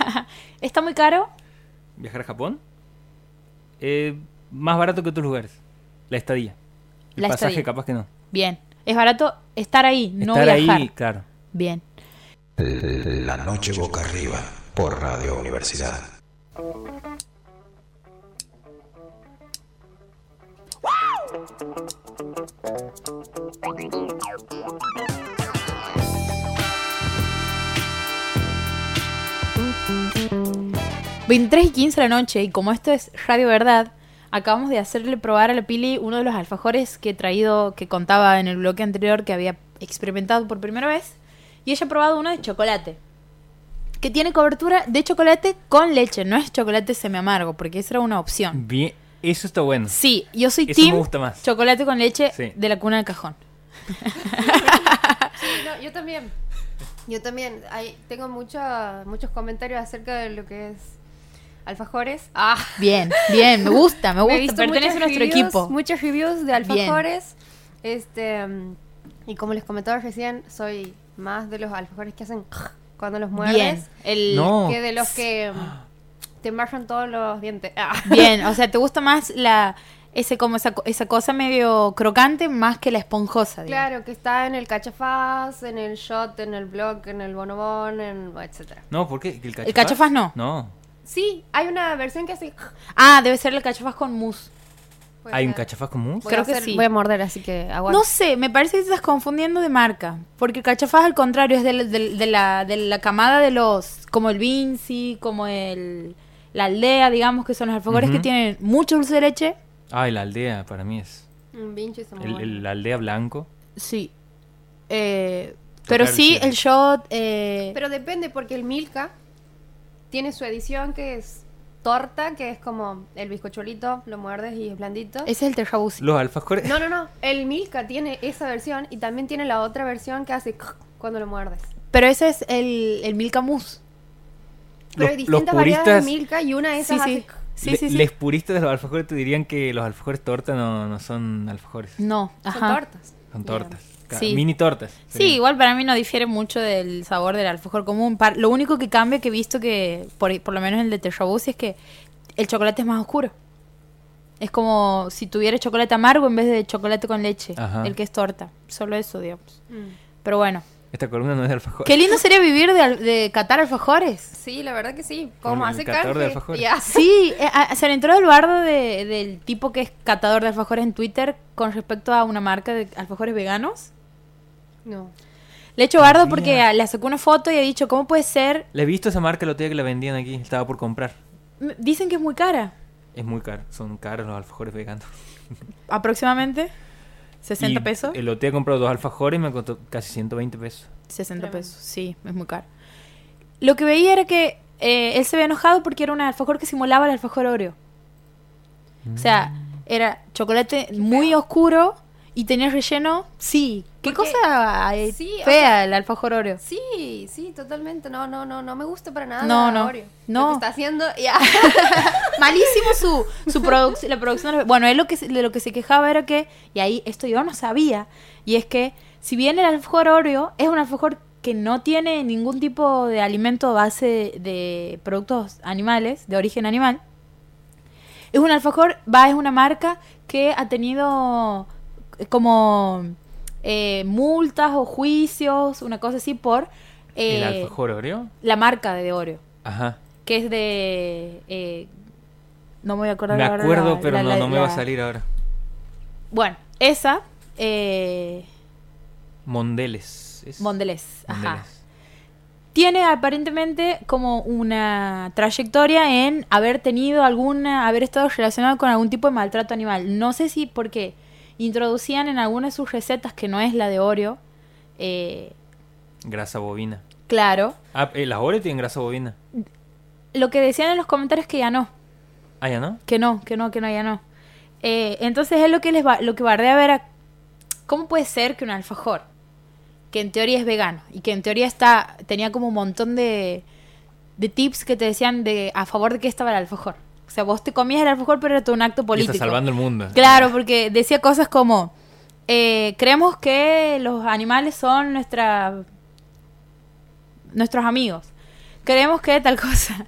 ¿Está muy caro? ¿Viajar a Japón? Eh, más barato que otros lugares. La estadía. El La pasaje estadía. capaz que no. Bien. Es barato estar ahí, no Estar viajar. ahí, claro. Bien. La noche boca arriba por Radio Universidad. Mm. 23 y 15 de la noche, y como esto es Radio Verdad, acabamos de hacerle probar a la Pili uno de los alfajores que he traído, que contaba en el bloque anterior que había experimentado por primera vez. Y ella ha probado uno de chocolate. Que tiene cobertura de chocolate con leche, no es chocolate semi amargo, porque esa era una opción. Bien, eso está bueno. Sí, yo soy Eso me team gusta más. chocolate con leche Sí. de la cuna del cajón. Sí, no, yo también. Yo también. Hay, tengo mucha, muchos comentarios acerca de lo que es alfajores. Ah, Bien, bien, me gusta, me he gusta, visto pertenece a nuestro reviews, equipo. Muchos reviews de alfajores. Este, mm, y como les comentaba recién, soy más de los alfajores que hacen cuando los muerdes Bien, el, No. que de los que mm, te embarran todos los dientes. Ah. Bien, o sea, ¿te gusta más la ese como esa, co- esa cosa medio crocante más que la esponjosa? digamos? Claro, que está en el cachafaz, en el shot, en el blog, en el bonobón, en etcétera. No, ¿por qué? ¿El cachafaz? cachafaz no. No. Sí, hay una versión que hace. Ah, debe ser el cachafaz con mousse. Puede ¿Hay un cachafaz común? Voy Creo a que hacer- sí. Voy a morder, así que aguanta. No sé, me parece que te estás confundiendo de marca. Porque el cachafaz, al contrario, es de, la- de- de la, de la camada de los. como el Vinci, como el. la aldea, digamos, que son los alfajores Ujú. que tienen mucho dulce de leche. Ay, la aldea, para mí es. Un pinche está muy El, la aldea blanco. Sí. Eh, pero Tocar, sí, sí. el shot. eh, Pero depende, porque el Milka tiene su edición que es torta, que es como el bizcochuelito, lo muerdes y es blandito. ese es el terrabusi. Los alfajores. No, no, no. El Milka tiene esa versión y también tiene la otra versión que hace cuando lo muerdes. Pero ese es el, el Milka Mousse. Pero Los- hay distintas variedades de Milka y una de esas sí. hace... Sí, Le- sí, sí. Les puristas de los alfajores te dirían que los alfajores torta no, no son alfajores. No, Son tortas. Son tortas. Sí. Mini tortas. Sí, igual para mí no difiere mucho del sabor del alfajor común. Lo único que cambia que he visto que, por, por lo menos el de Terrabusi, es que el chocolate es más oscuro. Es como si tuviera chocolate amargo en vez de chocolate con leche, Ajá. el que es torta. Solo eso, digamos. Mm. Pero bueno. Esta columna no es de alfajores. Qué lindo sería vivir de, al- de catar alfajores. Sí, la verdad que sí. Como hace catador de canje. alfajores. Ya. Sí, eh, se le entró el bardo de- del tipo que es catador de alfajores en Twitter con respecto a una marca de alfajores veganos. No. Le he hecho bardo porque le sacó una foto y he dicho, ¿cómo puede ser? Le he visto esa marca el otro día que la vendían aquí. Estaba por comprar. M- Dicen que es muy cara. Es muy caro. Son caros los alfajores veganos. Aproximadamente 60 Y pesos. El otro día compré dos alfajores y me costó casi 120 pesos. 60 Tremendo. pesos, sí, es muy caro. Lo que veía era que eh, él se había enojado porque era un alfajor que simulaba el alfajor Oreo. O sea, era chocolate muy oscuro y tenía relleno. Sí, qué Porque- cosa sí, o fea sea- el alfajor Oreo. Sí, sí, totalmente. No, no, no, no me gusta para nada. No, no, Oreo. no. Lo que está haciendo, ya. Malísimo su, su produc- la producción. de Bueno, él lo que, de lo que se quejaba era que, y ahí esto yo no sabía, y es que si bien el alfajor Oreo es un alfajor que no tiene ningún tipo de alimento base de productos animales, de origen animal, es un alfajor, va, es una marca que ha tenido eh, como eh, multas o juicios, una cosa así, por ¿El eh, alfajor Oreo? la marca de Oreo Ajá. que es de... eh, no me voy a acordar Me ahora acuerdo, la- pero la- no, la- no me va a salir ahora. Bueno, esa, eh, Mondeles. ¿es? Mondelez, ajá. Tiene aparentemente como una trayectoria en haber tenido alguna, haber estado relacionado con algún tipo de maltrato animal. No sé si porque introducían en alguna de sus recetas, que no es la de Oreo, eh, Grasa bovina. claro, Ah, eh, las Oreo tienen grasa bovina. lo que decían en los comentarios que ya no. Ah, ya no. Que no, que no, que no, ya no. Eh, entonces es lo que les va, lo que bardea ver a cómo puede ser que un alfajor, que en teoría es vegano y que en teoría está tenía como un montón de, de tips que te decían de a favor de qué estaba el alfajor. O sea, vos te comías el alfajor, pero era todo un acto Y político. está salvando el mundo. Claro, porque decía cosas como eh, creemos que los animales son nuestra nuestros amigos. Creemos que tal cosa.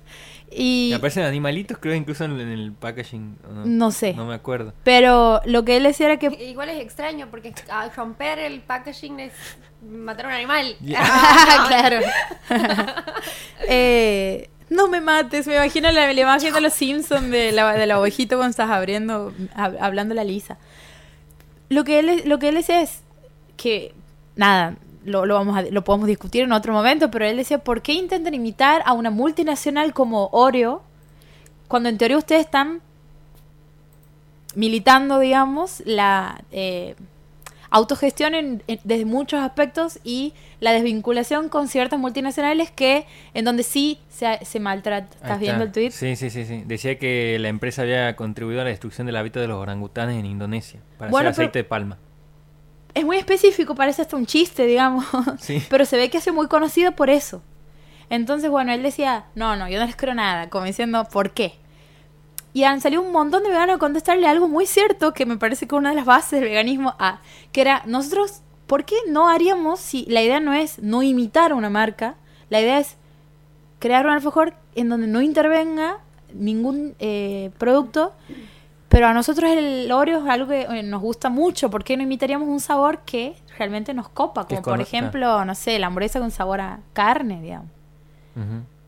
Y Y aparecen animalitos, creo, incluso en, en el packaging. ¿o no? No sé. No me acuerdo. pero lo que él decía era que Igual es extraño porque al romper el packaging es matar a un animal. Ya. Ah, claro. Eh, no me mates, me imagino la, la imagen de los Simpsons de la, de la ovejita cuando estás abriendo, hab- hablando la Lisa. Lo que él, lo que él decía es que, nada, lo, lo vamos a, lo podemos discutir en otro momento, pero él decía, ¿por qué intentan imitar a una multinacional como Oreo cuando en teoría ustedes están militando, digamos, la eh, autogestión en- en- desde muchos aspectos y la desvinculación con ciertas multinacionales que en donde sí se, se maltrata. ¿Estás viendo el tweet? Sí, sí, sí, sí. Decía que la empresa había contribuido a la destrucción del hábitat de los orangutanes en Indonesia para Bueno, hacer aceite de palma. Es muy específico, parece hasta un chiste, digamos. Sí. Pero se ve que ha sido muy conocido por eso. Entonces, bueno, él decía, no, no, yo no les creo nada, como diciendo, ¿por qué? Y han salido un montón de veganos a contestarle algo muy cierto, que me parece que es una de las bases del veganismo, ah, que era, nosotros, ¿por qué no haríamos si la idea no es no imitar a una marca? La idea es crear un alfajor en donde no intervenga ningún eh, producto, pero a nosotros el Oreo es algo que eh, nos gusta mucho. ¿Por qué no imitaríamos un sabor que realmente nos copa? Como por ejemplo, no sé, la hamburguesa con sabor a carne, digamos.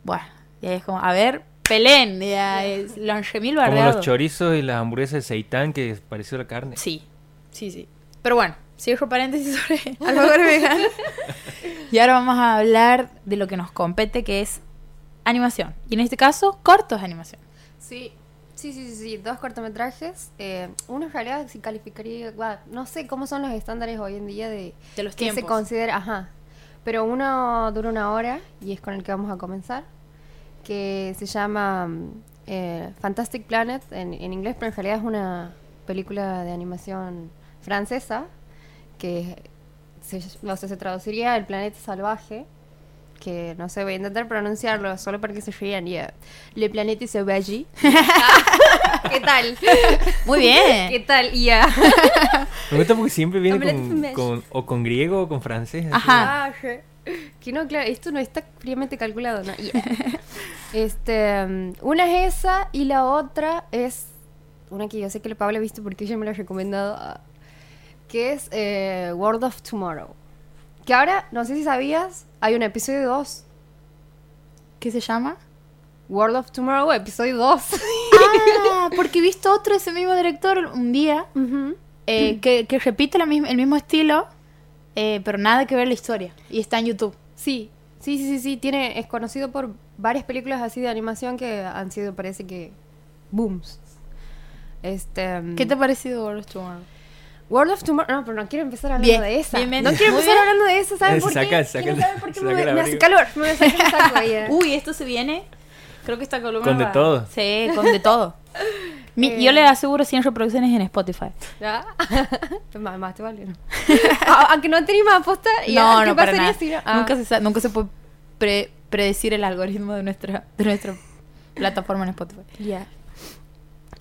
Bueno, y ahí es como, a ver, pelén, ya es Longemil Como los chorizos y las hamburguesas de seitán que a la carne. Sí, sí, sí. Pero bueno, cierro paréntesis sobre alfajores veganos. Y ahora vamos a hablar de lo que nos compete, que es animación. Y en este caso, cortos de animación. Sí, sí, sí, sí, sí, dos cortometrajes. Eh, uno en realidad sí calificaría, va, no sé cómo son los estándares hoy en día de, De los que se tiempos. considera, ajá. Pero uno dura una hora y es con el que vamos a comenzar, que se llama mm, eh, Fantastic Planet en, en inglés, pero en realidad es una película de animación francesa que se, o sea, se traduciría El planeta salvaje, que no sé, voy a intentar pronunciarlo solo para que se rían. Yeah. Le planeta sauvage. ¿Qué tal? Muy bien. ¿Qué tal? Ya. Me gusta porque siempre viene con, o con griego o con francés. Ajá. Ah, que no, claro, esto no está fríamente calculado, ¿no? Yeah. Este, um, una es esa y la otra es una que yo sé que Pablo ha visto porque ella me la ha recomendado, ah, que es eh, World of Tomorrow. Que ahora, no sé si sabías, hay un episodio 2. ¿Qué se llama? World of Tomorrow, episodio 2. Ah, porque he visto otro de ese mismo director un día Ujú. eh, que, que repite la misma- el mismo estilo, eh, pero nada que ver la historia. Y está en YouTube. Sí, sí, sí, sí, sí, tiene, es conocido por varias películas así de animación que han sido, parece que, booms. Este, ¿Qué te ha parecido World of Tomorrow? World of Tomorrow, no, pero no quiero empezar hablando Bien, de esa. bien, bien. No quiero empezar bien. hablando de esa, ¿saben Eh, por saca- qué? saca ¿Quieren el- saber por qué me, me hace calor? Me voy a sacar el saco ahí. Uy, esto se viene. Creo que esta columna Con de va- todo. Sí, con de todo. Mi- Eh. Yo le aseguro 100 reproducciones en Spotify. ¿Ya? más, más te. Ah, Aunque no tenéis más aposta, ya, No, ¿qué no, para nada. si no? Ah. Nunca, se, sa- nunca se puede pre- predecir el algoritmo de nuestra, de nuestra plataforma en Spotify. Ya.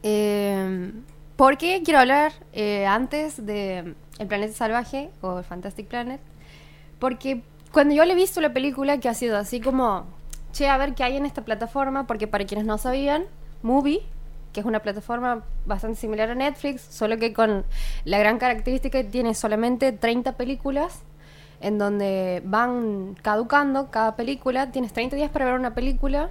Eh, ¿Por qué quiero hablar eh, antes de El planeta salvaje o el Fantastic Planet? Porque cuando yo le he visto la película, que ha sido así como, che, a ver qué hay en esta plataforma, porque para quienes no sabían, Movie, que es una plataforma bastante similar a Netflix, solo que con la gran característica que tiene solamente 30 películas, en donde van caducando cada película, tienes 30 días para ver una película,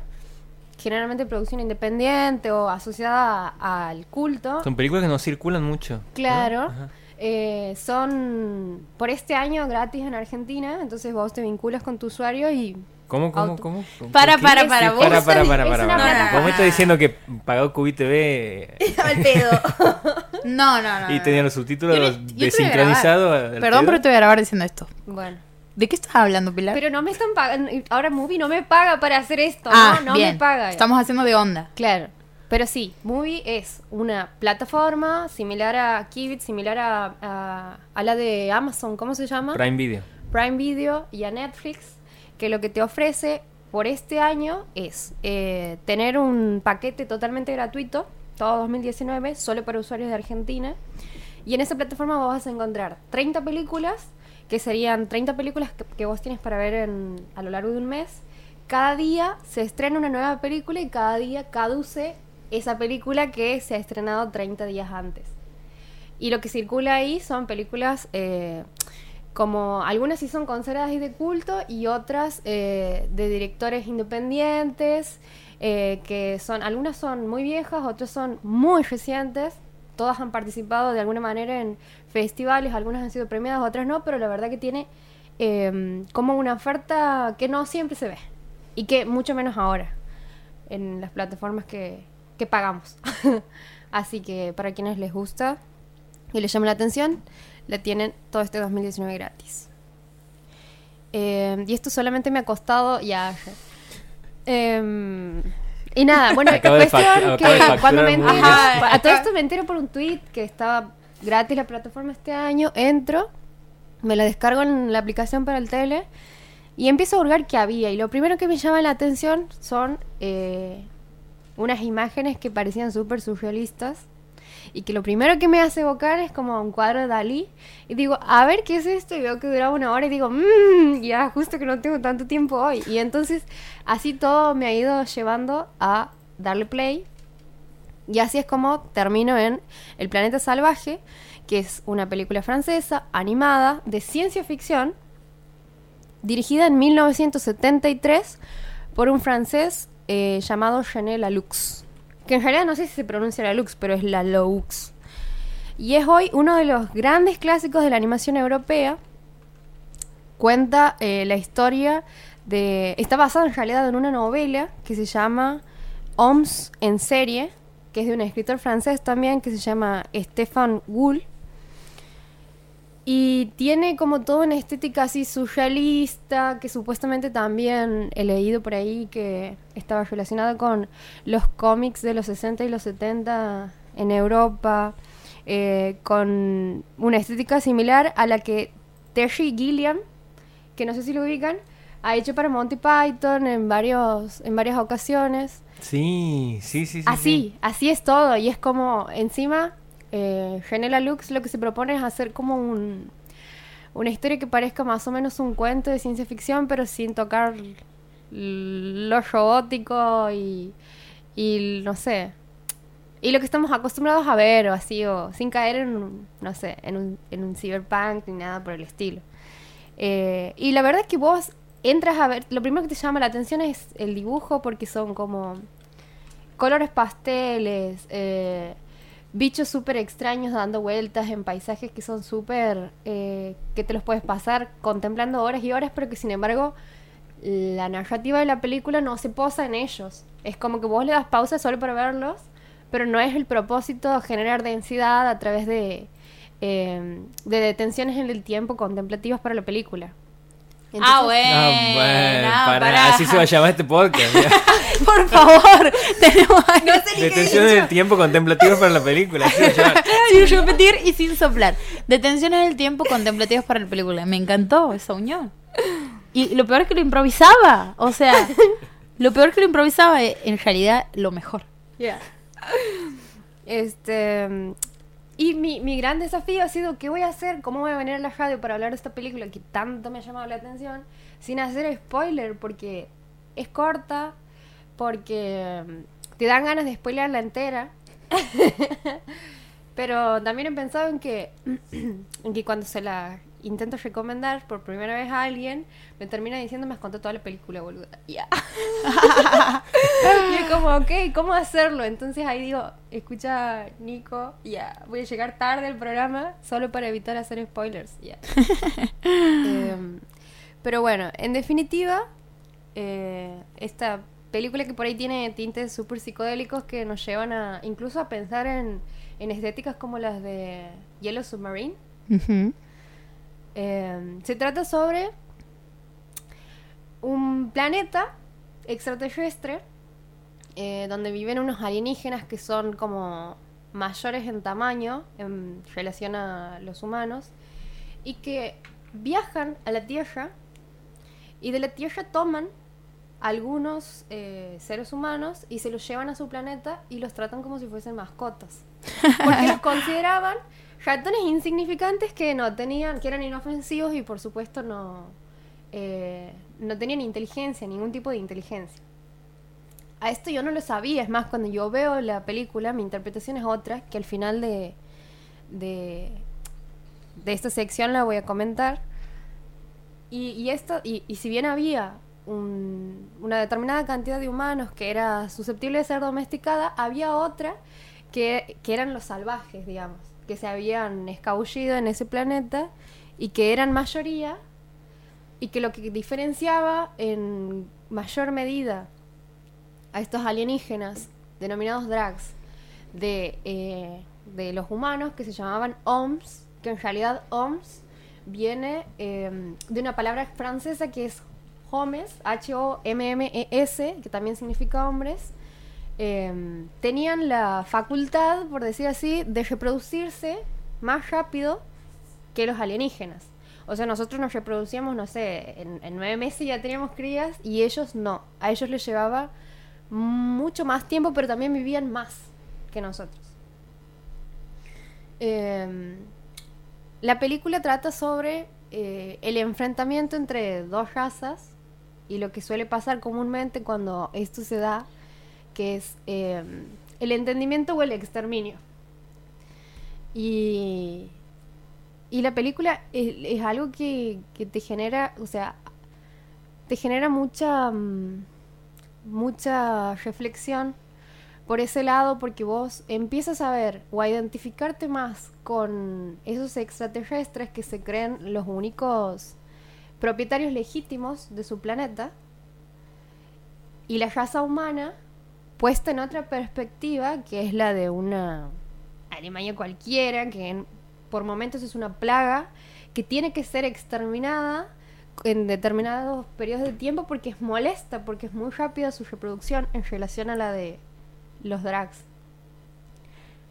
generalmente producción independiente o asociada a- al culto. Son películas que no circulan mucho. Claro. Eh, son por este año gratis en Argentina, entonces vos te vinculas con tu usuario y ¿Cómo, cómo, Auto. cómo? ¿Cómo? Para, para, para, vos Para, para, para, para, para. plataforma. Vos me estás diciendo que pagó Cubi TV Al pedo. No, no, no. y no. tenía los subtítulos desincronizados. Perdón, pero te voy a grabar diciendo esto. bueno. ¿De qué estás hablando, Pilar? Pero no me están pagando, ahora Movie no me paga para hacer esto, ah, no, no bien. me paga. Estamos haciendo de onda. Claro. Pero sí, Movie es una plataforma similar a Kibit, similar a, a, a la de Amazon, ¿cómo se llama? Prime Video. Prime Video y a Netflix, que lo que te ofrece por este año es eh, tener un paquete totalmente gratuito, todo 2019, solo para usuarios de Argentina. Y en esa plataforma vos vas a encontrar 30 películas, que serían 30 películas que, vos tienes para ver a lo largo de un mes, cada día se estrena una nueva película y cada día caduce esa película que se ha estrenado 30 días antes. Y lo que circula ahí son películas eh, como algunas sí son consideradas y de culto y otras eh, de directores independientes, eh, que son, algunas son muy viejas, otras son muy recientes. Todas han participado de alguna manera en festivales, algunas han sido premiadas, otras no, pero la verdad que tiene eh, como una oferta que no siempre se ve y que mucho menos ahora en las plataformas que, que pagamos. Así que para quienes les gusta y les llama la atención, la tienen todo este 2019 gratis. Eh, y esto solamente me ha costado ya. Em, y nada, bueno, Acabo cuestión que de cuando me entero, a todo esto me entero por un tweet que estaba gratis la plataforma este año, entro, me la descargo en la aplicación para el tele y empiezo a hurgar qué había. Y lo primero que me llama la atención son eh, unas imágenes que parecían súper surrealistas. Y que lo primero que me hace evocar es como un cuadro de Dalí. Y digo, a ver qué es esto. Y veo que duraba una hora y digo, mmm, ya, justo que no tengo tanto tiempo hoy. Y entonces, así todo me ha ido llevando a darle play. Y así es como termino en El Planeta Salvaje, que es una película francesa animada de ciencia ficción, dirigida en 1973 por un francés eh, llamado René Laloux. Que en realidad no sé si se pronuncia Laloux, pero es Laloux. Y es hoy uno de los grandes clásicos de la animación europea. Cuenta eh, la historia de... Está basado en realidad en una novela que se llama Homs en serie, que es de un escritor francés también, que se llama Stéphane Gould. Y tiene como toda una estética así surrealista, que supuestamente también he leído por ahí que estaba relacionada con los cómics de los 60 y los 70 en Europa, eh, con una estética similar a la que Terry Gilliam, que no sé si lo ubican, ha hecho para Monty Python en, varios, en varias ocasiones. Sí, sí, sí. sí, Así, sí. así es todo. Y es como, encima, eh, René Laloux lo que se propone es hacer como un, una historia que parezca más o menos un cuento de ciencia ficción, pero sin tocar lo robótico y, y no sé. Y lo que estamos acostumbrados a ver, o así, o sin caer en, no sé, en un, en un cyberpunk ni nada por el estilo. Eh, y la verdad es que vos entras a ver, lo primero que te llama la atención es el dibujo, porque son como colores pasteles, eh, bichos súper extraños dando vueltas en paisajes que son súper, eh, que te los puedes pasar contemplando horas y horas, pero que sin embargo la narrativa de la película no se posa en ellos. Es como que vos le das pausa solo para verlos, pero no es el propósito generar densidad a través de, eh, de detenciones en el tiempo contemplativas para la película. Ah, bueno. Ah, bueno, no, pará, pará. así se va a llamar este podcast. Por favor, tenemos ahí. Detención en el tiempo contemplativo para la película. así se va a llamar. Sin repetir y sin soplar. Detenciones del tiempo contemplativas para la película. Me encantó esa unión. Y lo peor es que lo improvisaba. O sea, lo peor es que lo improvisaba es en realidad lo mejor. Ya. Este. Y mi, mi gran desafío ha sido: ¿qué voy a hacer? ¿Cómo voy a venir a la radio para hablar de esta película que tanto me ha llamado la atención? Sin hacer spoiler, porque es corta, porque mm, te dan ganas de spoilearla entera. Pero también he pensado en que, en que cuando se la intento recomendar por primera vez a alguien, me termina diciendo, me has contado toda la película, boluda. Ya. y es como, ok, ¿cómo hacerlo? Entonces ahí digo, escucha, Nico, ya, voy a llegar tarde al programa solo para evitar hacer spoilers, ya. Em, pero bueno, en definitiva, eh, esta película que por ahí tiene tintes súper psicodélicos que nos llevan a incluso a pensar en, en estéticas como las de Yellow Submarine. Eh, se trata sobre un planeta extraterrestre eh, donde viven unos alienígenas que son como mayores en tamaño en relación a los humanos y que viajan a la Tierra y de la Tierra toman algunos eh, seres humanos y se los llevan a su planeta y los tratan como si fuesen mascotas. Porque los consideraban ratones insignificantes que no tenían, que eran inofensivos y por supuesto no, eh, no tenían inteligencia, ningún tipo de inteligencia. A esto yo no lo sabía, es más, cuando yo veo la película, mi interpretación es otra, que al final de, de, esta sección la voy a comentar. Y, esto, y, si bien había un- una determinada cantidad de humanos que era susceptible de ser domesticada, había otra que, que eran los salvajes, digamos, que se habían escabullido en ese planeta y que eran mayoría y que lo que diferenciaba en mayor medida a estos alienígenas denominados drags de, eh, de los humanos que se llamaban OMS, que en realidad OMS viene eh, de una palabra francesa que es homes, H-O-M-M-E-S, que también significa hombres, eh, tenían la facultad, por decir así, de reproducirse más rápido que los alienígenas. O sea, nosotros nos reproducíamos, no sé, en, nueve meses ya teníamos crías y ellos no. A ellos les llevaba mucho más tiempo, pero también vivían más que nosotros. Eh, la película trata sobre eh, el enfrentamiento entre dos razas y lo que suele pasar comúnmente cuando esto se da, que es eh, el entendimiento o el exterminio. Y, y la película es, es algo que, que te genera, o sea, te genera mucha, mm, mucha reflexión por ese lado porque vos empiezas a ver o a identificarte más con esos extraterrestres que se creen los únicos propietarios legítimos de su planeta y la raza humana puesta en otra perspectiva que es la de una Alemania cualquiera que en- por momentos es una plaga que tiene que ser exterminada en determinados periodos de tiempo porque es molesta, porque es muy rápida su reproducción en relación a la de los drags.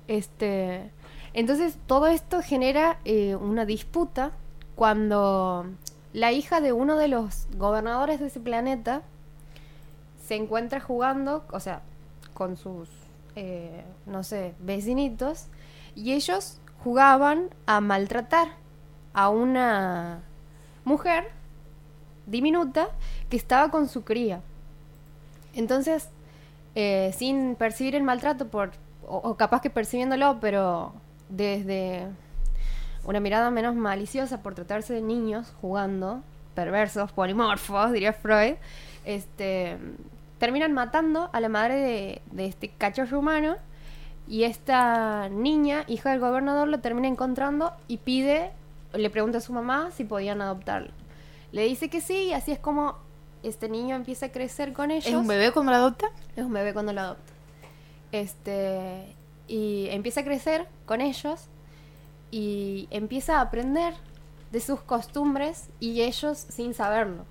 Este, entonces todo esto genera eh, una disputa cuando la hija de uno de los gobernadores de ese planeta se encuentra jugando, o sea, con sus, eh, no sé, vecinitos, y ellos jugaban a maltratar a una mujer diminuta que estaba con su cría. Entonces, eh, sin percibir el maltrato, por, o, o capaz que percibiéndolo, pero desde una mirada menos maliciosa por tratarse de niños jugando, perversos, polimorfos, diría Freud, este, terminan matando a la madre de, de este cachorro humano y esta niña, hija del gobernador, lo termina encontrando y pide, le pregunta a su mamá si podían adoptarlo. Le dice que sí y así es como este niño empieza a crecer con ellos. ¿Es un bebé cuando lo adopta? Es un bebé cuando lo adopta. Este, y empieza a crecer con ellos y empieza a aprender de sus costumbres y ellos sin saberlo.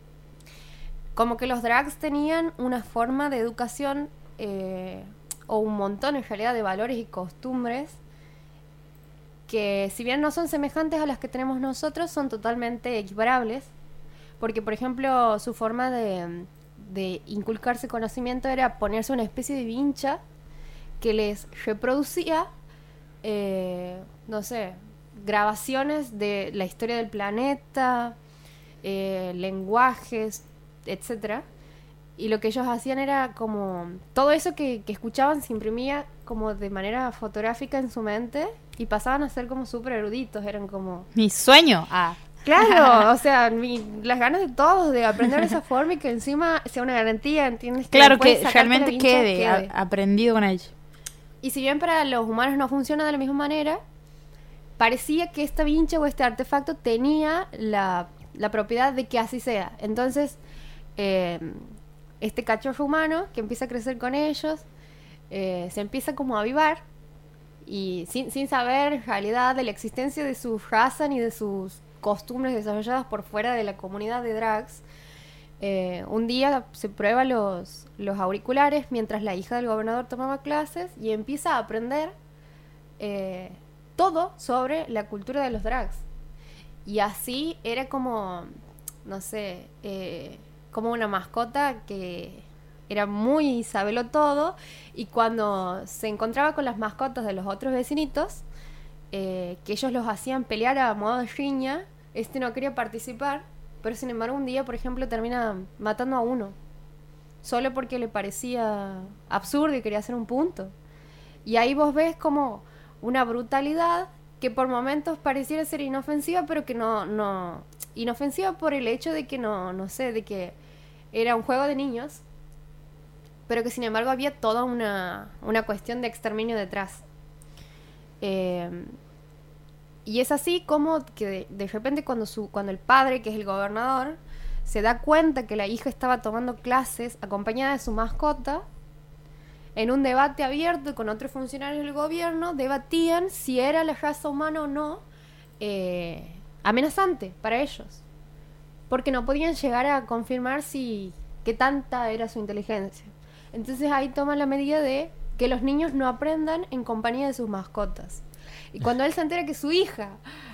Como que los drags tenían una forma de educación eh, o un montón en realidad de valores y costumbres que si bien no son semejantes a las que tenemos nosotros, son totalmente equiparables. Porque, por ejemplo, su forma de, inculcarse conocimiento era ponerse una especie de vincha que les reproducía, eh, no sé, grabaciones de la historia del planeta, eh, lenguajes, etcétera. Y lo que ellos hacían era como todo eso que, que escuchaban se imprimía como de manera fotográfica en su mente y pasaban a ser como súper eruditos, eran como Mi sueño. Ah. Claro, o sea, mi- las ganas de todos de aprender de esa forma y que encima sea una garantía, ¿entiendes? Claro que realmente quede, aprendido con ello. Y si bien para los humanos no funciona de la misma manera, parecía que esta vincha o este artefacto tenía la, la propiedad de que así sea. Entonces, eh, este cachorro humano que empieza a crecer con ellos, eh, se empieza como a avivar y sin, sin saber en realidad de la existencia de su raza ni de sus costumbres desarrolladas por fuera de la comunidad de drags. Eh, un día se prueba los, los auriculares mientras la hija del gobernador tomaba clases y empieza a aprender eh, todo sobre la cultura de los drags. Y así era como, no sé, eh, como una mascota que era muy sabelo todo y cuando se encontraba con las mascotas de los otros vecinitos, eh, que ellos los hacían pelear a modo de riña, este no quería participar pero sin embargo un día, por ejemplo, termina matando a uno. Solo porque le parecía absurdo y quería hacer un punto. Y ahí vos ves como una brutalidad que por momentos pareciera ser inofensiva, pero que no, no, inofensiva por el hecho de que no, no sé, de que era un juego de niños, pero que sin embargo había toda una, una cuestión de exterminio detrás. Eh, y es así como que de, de repente cuando, su, cuando el padre, que es el gobernador, se da cuenta que la hija estaba tomando clases acompañada de su mascota, en un debate abierto con otros funcionarios del gobierno, debatían si era la raza humana o no eh, amenazante para ellos. Porque no podían llegar a confirmar si qué tanta era su inteligencia. Entonces ahí toman la medida de que los niños no aprendan en compañía de sus mascotas. Y cuando él se entera que su hija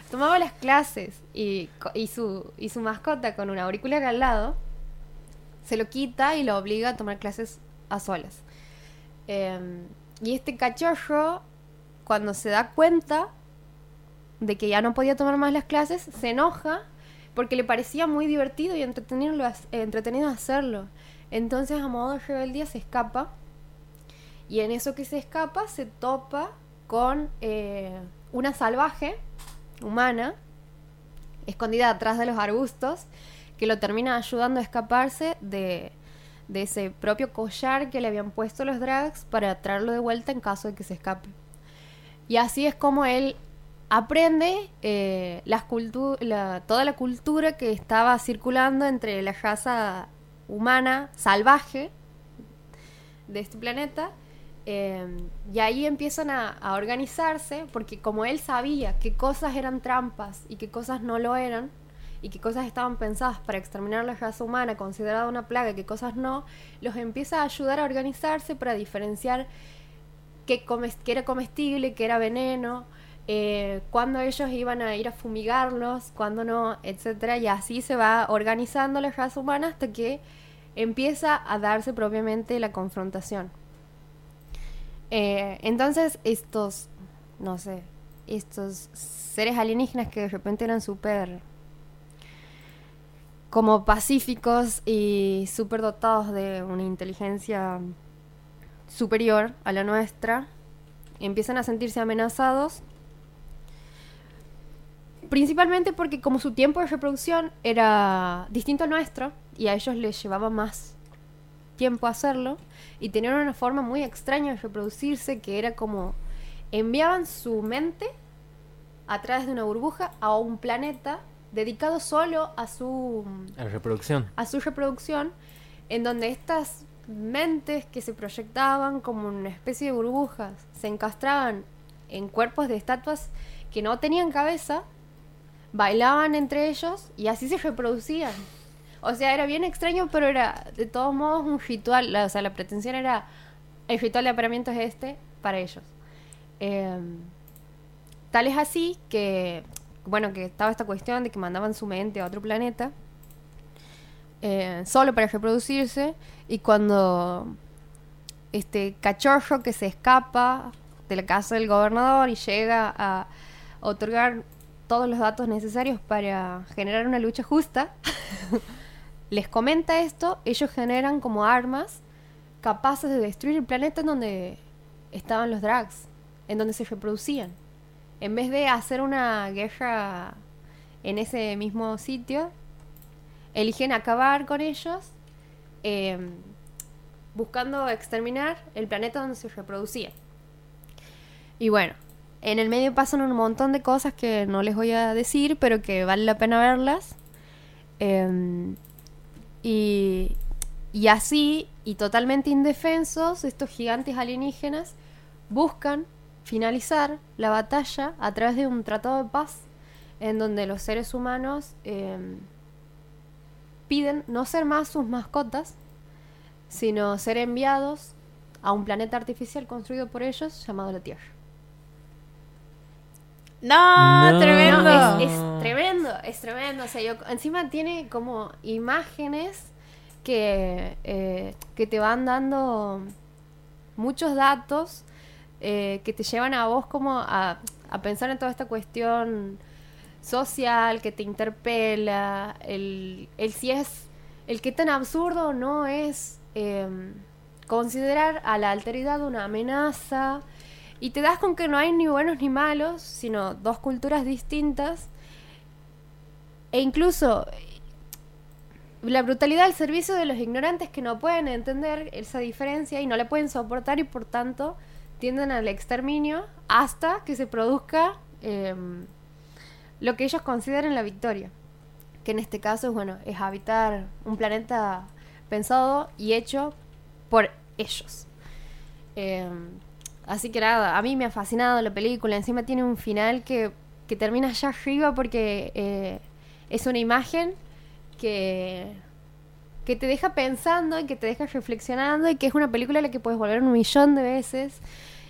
tomaba las clases y, su, y su mascota con una auricular al lado, se lo quita y lo obliga a tomar clases a solas. Eh, y este cachorro, cuando se da cuenta de que ya no podía tomar más las clases, se enoja porque le parecía muy divertido y entretenido, entretenido hacerlo. Entonces, a modo de rebeldía, se escapa. Y en eso que se escapa, se topa con eh, una salvaje humana, escondida atrás de los arbustos, que lo termina ayudando a escaparse de, de ese propio collar que le habían puesto los drags para traerlo de vuelta en caso de que se escape. Y así es como él aprende eh, la- toda la cultura que estaba circulando entre la raza humana salvaje de este planeta. eh, y ahí empiezan a, organizarse, porque como él sabía qué cosas eran trampas y qué cosas no lo eran, y qué cosas estaban pensadas para exterminar la raza humana, considerada una plaga, y qué cosas no, los empieza a ayudar a organizarse para diferenciar qué era comestible, qué era veneno, eh, cuándo ellos iban a ir a fumigarlos, cuándo no, etcétera, y así se va organizando la raza humana hasta que empieza a darse propiamente la confrontación. Eh, entonces estos, no sé, estos seres alienígenas que de repente eran súper como pacíficos y súper dotados de una inteligencia superior a la nuestra, empiezan a sentirse amenazados. Principalmente porque como su tiempo de reproducción era distinto al nuestro y a ellos les llevaba más tiempo hacerlo y tenían una forma muy extraña de reproducirse que era como enviaban su mente a través de una burbuja a un planeta dedicado solo a su A reproducción. a su reproducción, en donde estas mentes que se proyectaban como una especie de burbujas se encastraban en cuerpos de estatuas que no tenían cabeza, bailaban entre ellos y así se reproducían. O sea, era bien extraño, pero era de todos modos un ritual. O sea, la pretensión era el ritual de apareamiento es este para ellos. Em, tal es así que, bueno, que estaba esta cuestión de que mandaban su mente a otro planeta eh, solo para reproducirse y cuando este cachorro que se escapa de la casa del gobernador y llega a otorgar todos los datos necesarios para generar una lucha justa, les comenta esto, ellos generan como armas capaces de destruir el planeta en donde estaban los drags, en donde se reproducían. En vez de hacer una guerra en ese mismo sitio, eligen acabar con ellos, eh, buscando exterminar el planeta donde se reproducían. Y bueno, en el medio pasan un montón de cosas que no les voy a decir, pero que vale la pena verlas. Em, y, así, y totalmente indefensos, estos gigantes alienígenas buscan finalizar la batalla a través de un tratado de paz en donde los seres humanos em, piden no ser más sus mascotas, sino ser enviados a un planeta artificial construido por ellos llamado la Tierra. No, No. tremendo. No, es, es tremendo, es tremendo. O sea, yo- encima tiene como imágenes que, eh, que te van dando muchos datos eh, que te llevan a vos como a, a pensar en toda esta cuestión social, que te interpela, el, el si es, el que tan absurdo no es em, considerar a la alteridad una amenaza y te das con que no hay ni buenos ni malos, sino dos culturas distintas e incluso la brutalidad al servicio de los ignorantes que no pueden entender esa diferencia y no la pueden soportar y por tanto tienden al exterminio hasta que se produzca em, lo que ellos consideran la victoria. Que en este caso es bueno, es habitar un planeta pensado y hecho por ellos. Em, así que nada, a mí me ha fascinado la película. Encima tiene un final que, que termina allá arriba porque eh, es una imagen que, que te deja pensando y que te deja reflexionando y que es una película a la que puedes volver un millón de veces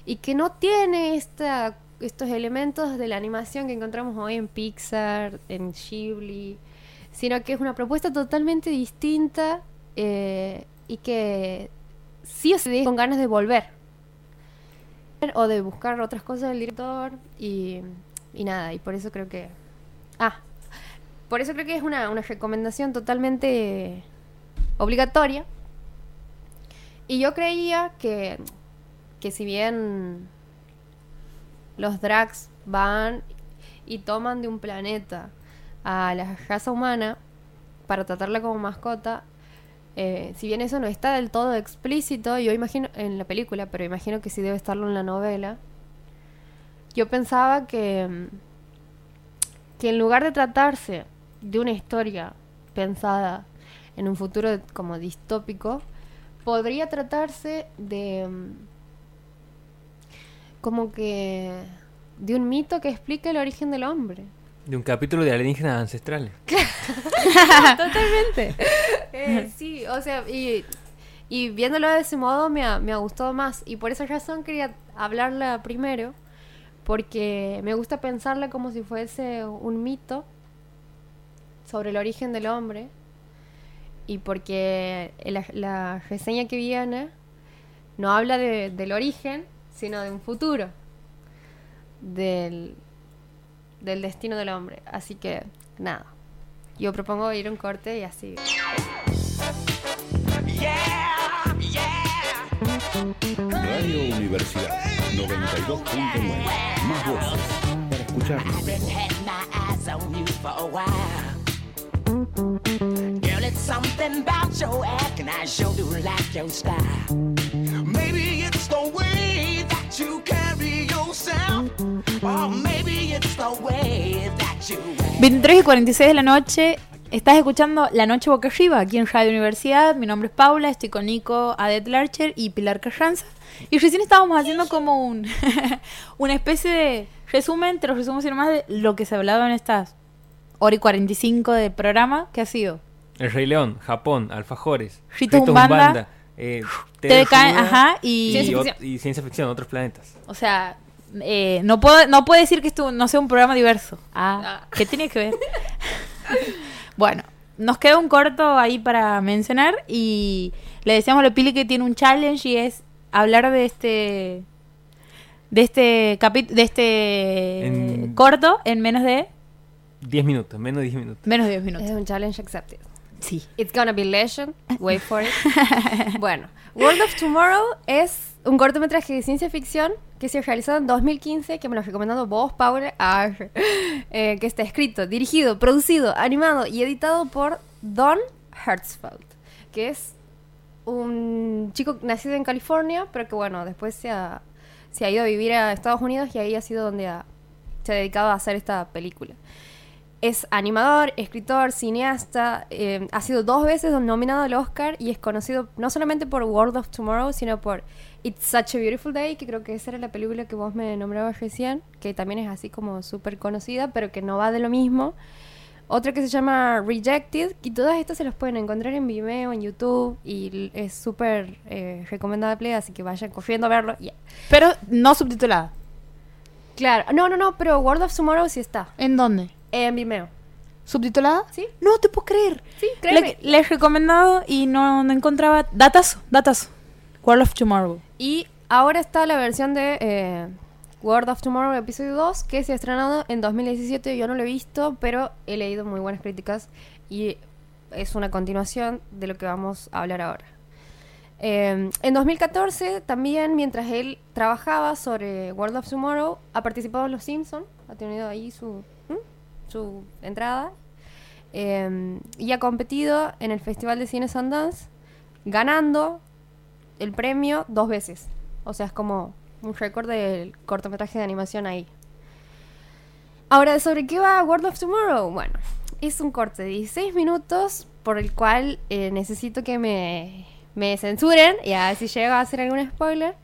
y que no tiene esta, estos elementos de la animación que encontramos hoy en Pixar, en Ghibli, sino que es una propuesta totalmente distinta eh, y que sí o sí con ganas de volver o de buscar otras cosas del director y, y nada, y por eso creo que... Ah, por eso creo que es una, una recomendación totalmente obligatoria. Y yo creía que, que si bien los drags van y toman de un planeta a la raza humana para tratarla como mascota, eh, si bien eso no está del todo explícito, yo imagino en la película, pero imagino que sí debe estarlo en la novela, yo pensaba que, que en lugar de tratarse de una historia pensada en un futuro como distópico, podría tratarse de como que de un mito que explica el origen del hombre. De un capítulo de alienígenas ancestrales. Totalmente. Eh, sí, o sea, y, y viéndolo de ese modo me ha, me ha gustado más. Y por esa razón quería hablarla primero, porque me gusta pensarla como si fuese un mito sobre el origen del hombre y porque la, la reseña que viene no habla de- del origen, sino de un futuro, del, del destino del hombre. Así que, nada, yo propongo ir a un corte y así. Radio Universidad 92.9. Más voces para escucharnos. Girl, it's something about your act, and I sure do like your style. Maybe it's the way that you carry yourself, or maybe it's the way that you act. 23 y 46 de la noche. Estás escuchando La Noche Boca Arriba aquí en Radio Universidad. Mi nombre es Paula, estoy con Nico Adet Larcher y Pilar Carranza. Y recién estábamos haciendo como un una especie de resumen, te lo resumo sin más de lo que se ha hablado en estas hora y 45 de programa. ¿Qué ha sido? El Rey León, Japón, Alfajores, Ritos Umbanda, eh, TDK, Teresura ajá, y, y, Ciencia ficción. y ciencia ficción, otros planetas. o sea, eh, no puedo no puedo decir que esto no sea un programa diverso. Ah, Ah. ¿qué tiene que ver? bueno, nos queda un corto ahí para mencionar y le decíamos a la Pili que tiene un challenge y es hablar de este de este capítulo de este En- corto en menos de 10 minutos, menos de 10 minutos. menos de 10 Es minutos. un challenge accepted. Sí. It's gonna be legend. Wait for it. bueno, World of Tomorrow es un cortometraje de ciencia ficción que se realizó en 2015, que me lo recomendado vos, Paula, Arr. Eh, que está escrito, dirigido, producido, animado y editado por Don Hertzfeld, que es un chico nacido en California, pero que bueno, después se ha, se ha ido a vivir a Estados Unidos y ahí ha sido donde se ha dedicado a hacer esta película. Es animador, escritor, cineasta, eh, ha sido dos veces nominado al Oscar y es conocido no solamente por World of Tomorrow, sino por It's Such a Beautiful Day, que creo que esa era la película que vos me nombrabas recién, que también es así como súper conocida, pero que no va de lo mismo. Otra que se llama Rejected, y todas estas se las pueden encontrar en Vimeo, en YouTube, y es súper eh, recomendable, así que vayan corriendo a verlo. Yeah. Pero no subtitulada. Claro, no, no, no, pero World of Tomorrow sí está, ¿En dónde? En Vimeo. ¿Subtitulada? Sí. No te puedo creer. Sí, créeme. Le, le he recomendado y no, no encontraba. Datazo, datazo. World of Tomorrow. Y ahora está la versión de eh, World of Tomorrow episodio 2, que se ha estrenado en 2017. Yo no lo he visto, pero he leído muy buenas críticas y es una continuación de lo que vamos a hablar ahora. Eh, en 2014, también mientras él trabajaba sobre World of Tomorrow, ha participado en Los Simpsons, ha tenido ahí su. Su entrada eh, y ha competido en el Festival de Cine Sundance, ganando el premio dos veces. O sea, es como un récord del cortometraje de animación ahí. Ahora, ¿sobre qué va World of Tomorrow? Bueno, es un corte de 16 minutos por el cual eh, necesito que me, me censuren y a ver si llego a hacer algún spoiler,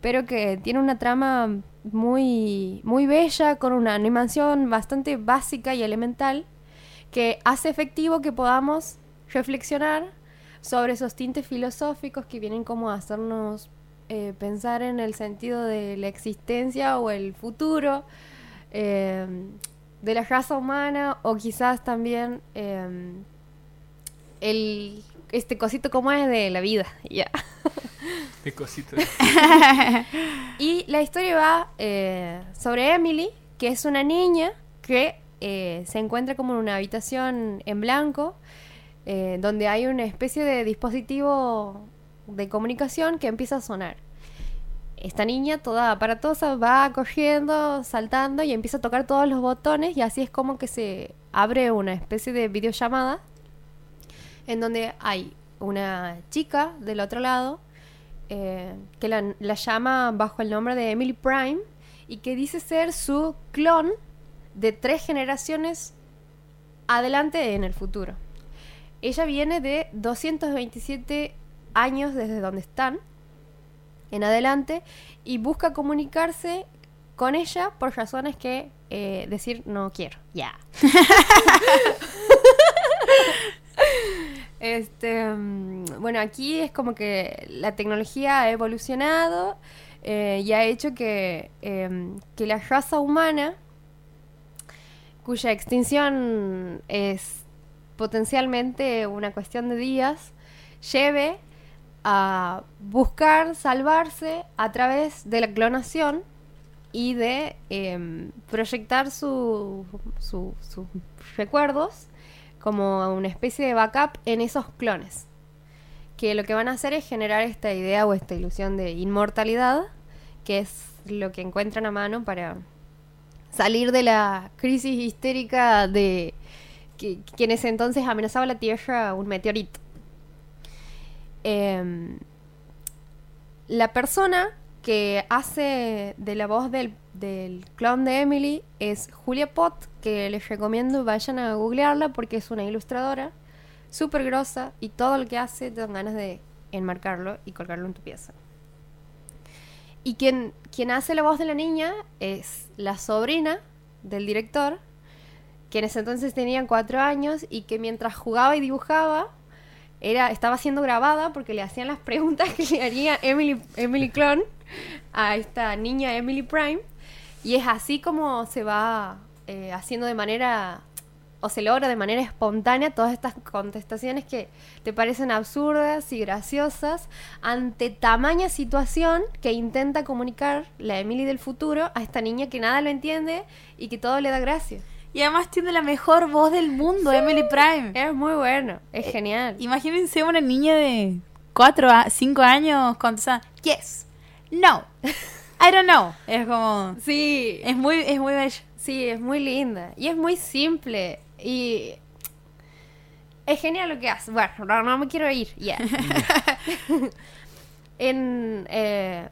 pero que tiene una trama muy, muy bella, con una animación bastante básica y elemental, que hace efectivo que podamos reflexionar sobre esos tintes filosóficos que vienen como a hacernos eh, pensar en el sentido de la existencia o el futuro eh, de la raza humana o quizás también eh, el este cosito como es de la vida ya Qué cosito. y la historia va eh, sobre Emily que es una niña que eh, se encuentra como en una habitación en blanco eh, donde hay una especie de dispositivo de comunicación que empieza a sonar. Esta niña, toda aparatosa, va corriendo, saltando y empieza a tocar todos los botones y así es como que se abre una especie de videollamada en donde hay una chica del otro lado eh, que la, la llama bajo el nombre de Emily Prime y que dice ser su clon de tres generaciones adelante en el futuro. Ella viene de 227 años desde donde están en adelante y busca comunicarse con ella por razones que eh, decir no quiero. Ya. este, mm, bueno, aquí es como que la tecnología ha evolucionado eh, y ha hecho que, em, que la raza humana, cuya extinción es potencialmente una cuestión de días, lleve a buscar salvarse a través de la clonación y de em, proyectar su- su- sus recuerdos como una especie de backup en esos clones. Que lo que van a hacer es generar esta idea o esta ilusión de inmortalidad, que es lo que encuentran a mano para salir de la crisis histérica de que, en ese entonces amenazaba la Tierra un meteorito. Em, la persona que hace de la voz del, del clon de Emily es Julia Pott, que les recomiendo vayan a googlearla porque es una ilustradora súper grosa y todo lo que hace te dan ganas de enmarcarlo y colgarlo en tu pieza. Y quien, quien hace la voz de la niña es la sobrina del director, que en ese entonces tenía cuatro años y que mientras jugaba y dibujaba era, estaba siendo grabada porque le hacían las preguntas que le haría Emily, Emily Clon a esta niña Emily Prime. Y es así como se va eh, haciendo de manera, o se logra de manera espontánea todas estas contestaciones que te parecen absurdas y graciosas ante tamaña situación que intenta comunicar la Emily del futuro a esta niña que nada lo entiende y que todo le da gracia. Y además tiene la mejor voz del mundo, Emily Prime. Es muy bueno, es genial. Imagínense una niña de 4 a 5 años contestando, yes, no, I don't know. Es como, Sí, es muy, es muy bello. Sí, es muy linda. Y es muy simple. Y es genial lo que hace. Bueno, no, no me quiero ir. Ya. en, eh,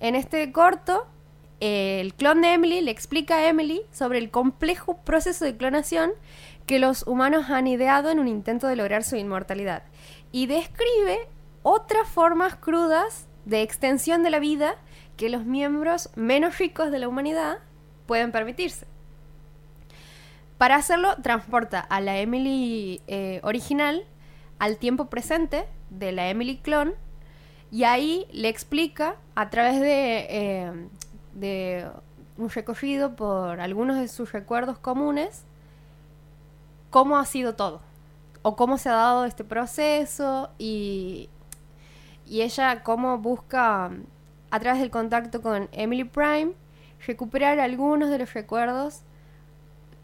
en este corto, eh, el clon de Emily le explica a Emily sobre el complejo proceso de clonación que los humanos han ideado en un intento de lograr su inmortalidad. Y describe otras formas crudas de extensión de la vida que los miembros menos ricos de la humanidad pueden permitirse. Para hacerlo, transporta a la Emily eh, original al tiempo presente de la Emily clon y ahí le explica a través de, eh, de un recorrido por algunos de sus recuerdos comunes cómo ha sido todo o cómo se ha dado este proceso y, y ella cómo busca a través del contacto con Emily Prime recuperar algunos de los recuerdos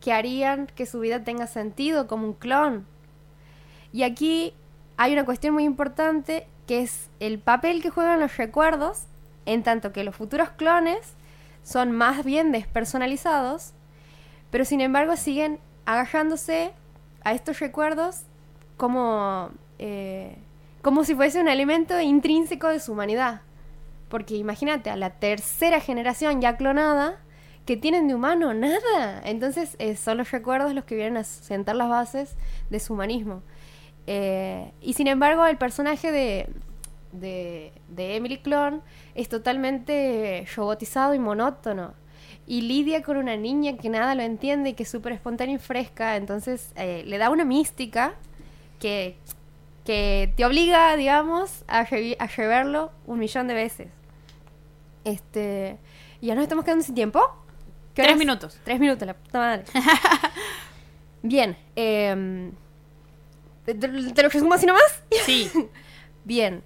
que harían que su vida tenga sentido como un clon. Y aquí hay una cuestión muy importante que es el papel que juegan los recuerdos, en tanto que los futuros clones son más bien despersonalizados, pero sin embargo siguen agarrándose a estos recuerdos como, eh, como si fuese un elemento intrínseco de su humanidad. Porque imagínate, a la tercera generación ya clonada, que tienen de humano nada. Entonces eh, son los recuerdos los que vienen a sentar las bases de su humanismo. Eh, y sin embargo, el personaje de, de, Emily Clone es totalmente robotizado y monótono. Y lidia con una niña que nada lo entiende y que es súper espontánea y fresca. Entonces eh, le da una mística que, que te obliga, digamos, a, revi- a reverlo un millón de veces. Este. ¿y ¿Ya nos estamos quedando sin tiempo? ¿Qué Tres horas? minutos. Tres minutos, la puta madre. Bien. Eh, ¿te, te- te lo resumo así nomás? Sí. Bien.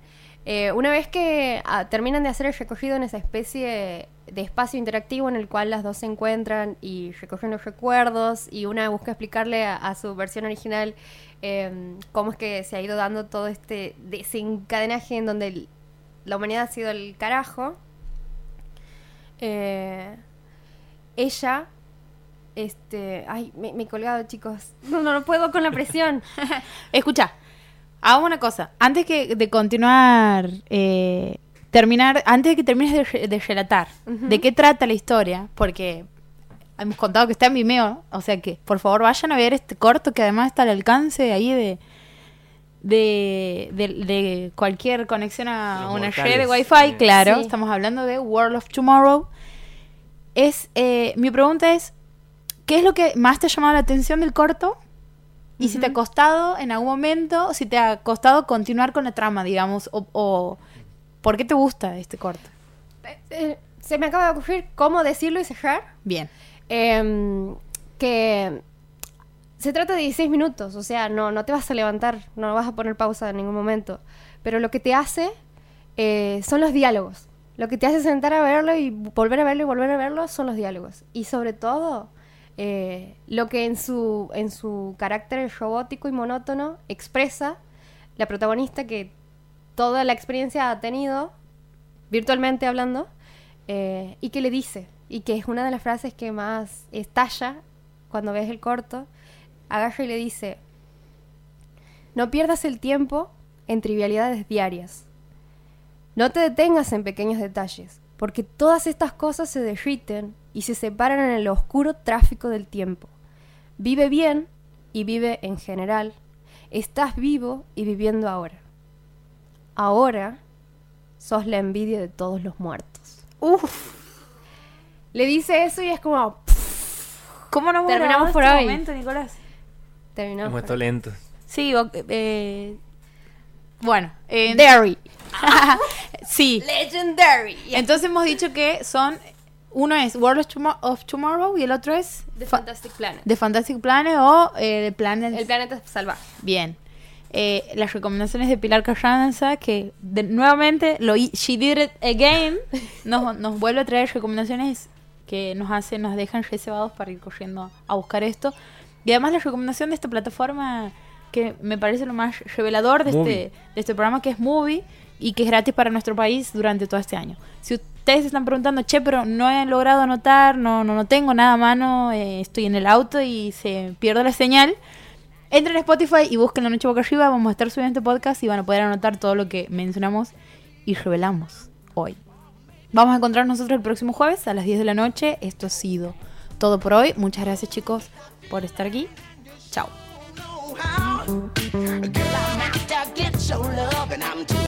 Eh, una vez que ah, terminan de hacer el recogido en esa especie de espacio interactivo en el cual las dos se encuentran y recogen los recuerdos y una busca explicarle a, a su versión original eh, cómo es que se ha ido dando todo este desencadenaje en donde el- la humanidad ha sido el carajo, eh, ella... Este, ay, me, me he colgado, chicos. No, no, no puedo con la presión. Escucha, hagamos una cosa. Antes que de continuar, eh, terminar, antes de que termines de, de relatar de qué trata la historia, porque hemos contado que está en Vimeo, o sea que por favor vayan a ver este corto que además está al alcance ahí de de, de, de cualquier conexión a Los una mortales, red de Wi-Fi, sí. claro. Sí. Estamos hablando de World of Tomorrow. Es, eh, mi pregunta es, ¿qué es lo que más te ha llamado la atención del corto? Y si te ha costado en algún momento, si te ha costado continuar con la trama, digamos, o, o ¿por qué te gusta este corto? Eh, se me acaba de ocurrir cómo decirlo y cerrar. Bien. Em, que se trata de 16 minutos, o sea, no, no te vas a levantar, no vas a poner pausa en ningún momento. Pero lo que te hace eh, son los diálogos. Lo que te hace sentar a verlo y volver a verlo y volver a verlo son los diálogos. Y sobre todo, eh, lo que en su, en su carácter robótico y monótono expresa la protagonista que toda la experiencia ha tenido, virtualmente hablando, eh, y que le dice, y que es una de las frases que más estalla cuando ves el corto, agarra y le dice, no pierdas el tiempo en trivialidades diarias. No te detengas en pequeños detalles, porque todas estas cosas se derriten y se separan en el oscuro tráfico del tiempo. Vive bien y vive en general. Estás vivo y viviendo ahora. Ahora sos la envidia de todos los muertos. Uf, Le dice eso y es como... ¿cómo no hemos Terminamos grabado por este hoy. momento, Nicolás? Terminamos. Hemos estado lentos. Sí, o- eh, bueno. eh, Derry. sí. Legendary. Entonces hemos dicho que son, uno es World of, Tomo- of Tomorrow y el otro es The Fa- Fantastic Planet. The Fantastic Planet o eh, The Planet. El planeta salvaje. Bien. Eh, las recomendaciones de Pilar Carranza, que de- nuevamente lo She Did It Again, nos, nos vuelve a traer recomendaciones que nos hacen, nos dejan reservados para ir corriendo a buscar esto. Y además la recomendación de esta plataforma que me parece lo más revelador de este, de este programa, que es Movie, y que es gratis para nuestro país durante todo este año. Si ustedes se están preguntando, che, pero no he logrado anotar, no, no, no tengo nada a mano, eh, estoy en el auto y se pierde la señal, entren a Spotify y busquen La Noche Boca Arriba, vamos a estar subiendo este podcast y van a poder anotar todo lo que mencionamos y revelamos hoy. Vamos a encontrar nosotros el próximo jueves a las 10 de la noche. Esto ha sido todo por hoy. Muchas gracias chicos por estar aquí. Chao.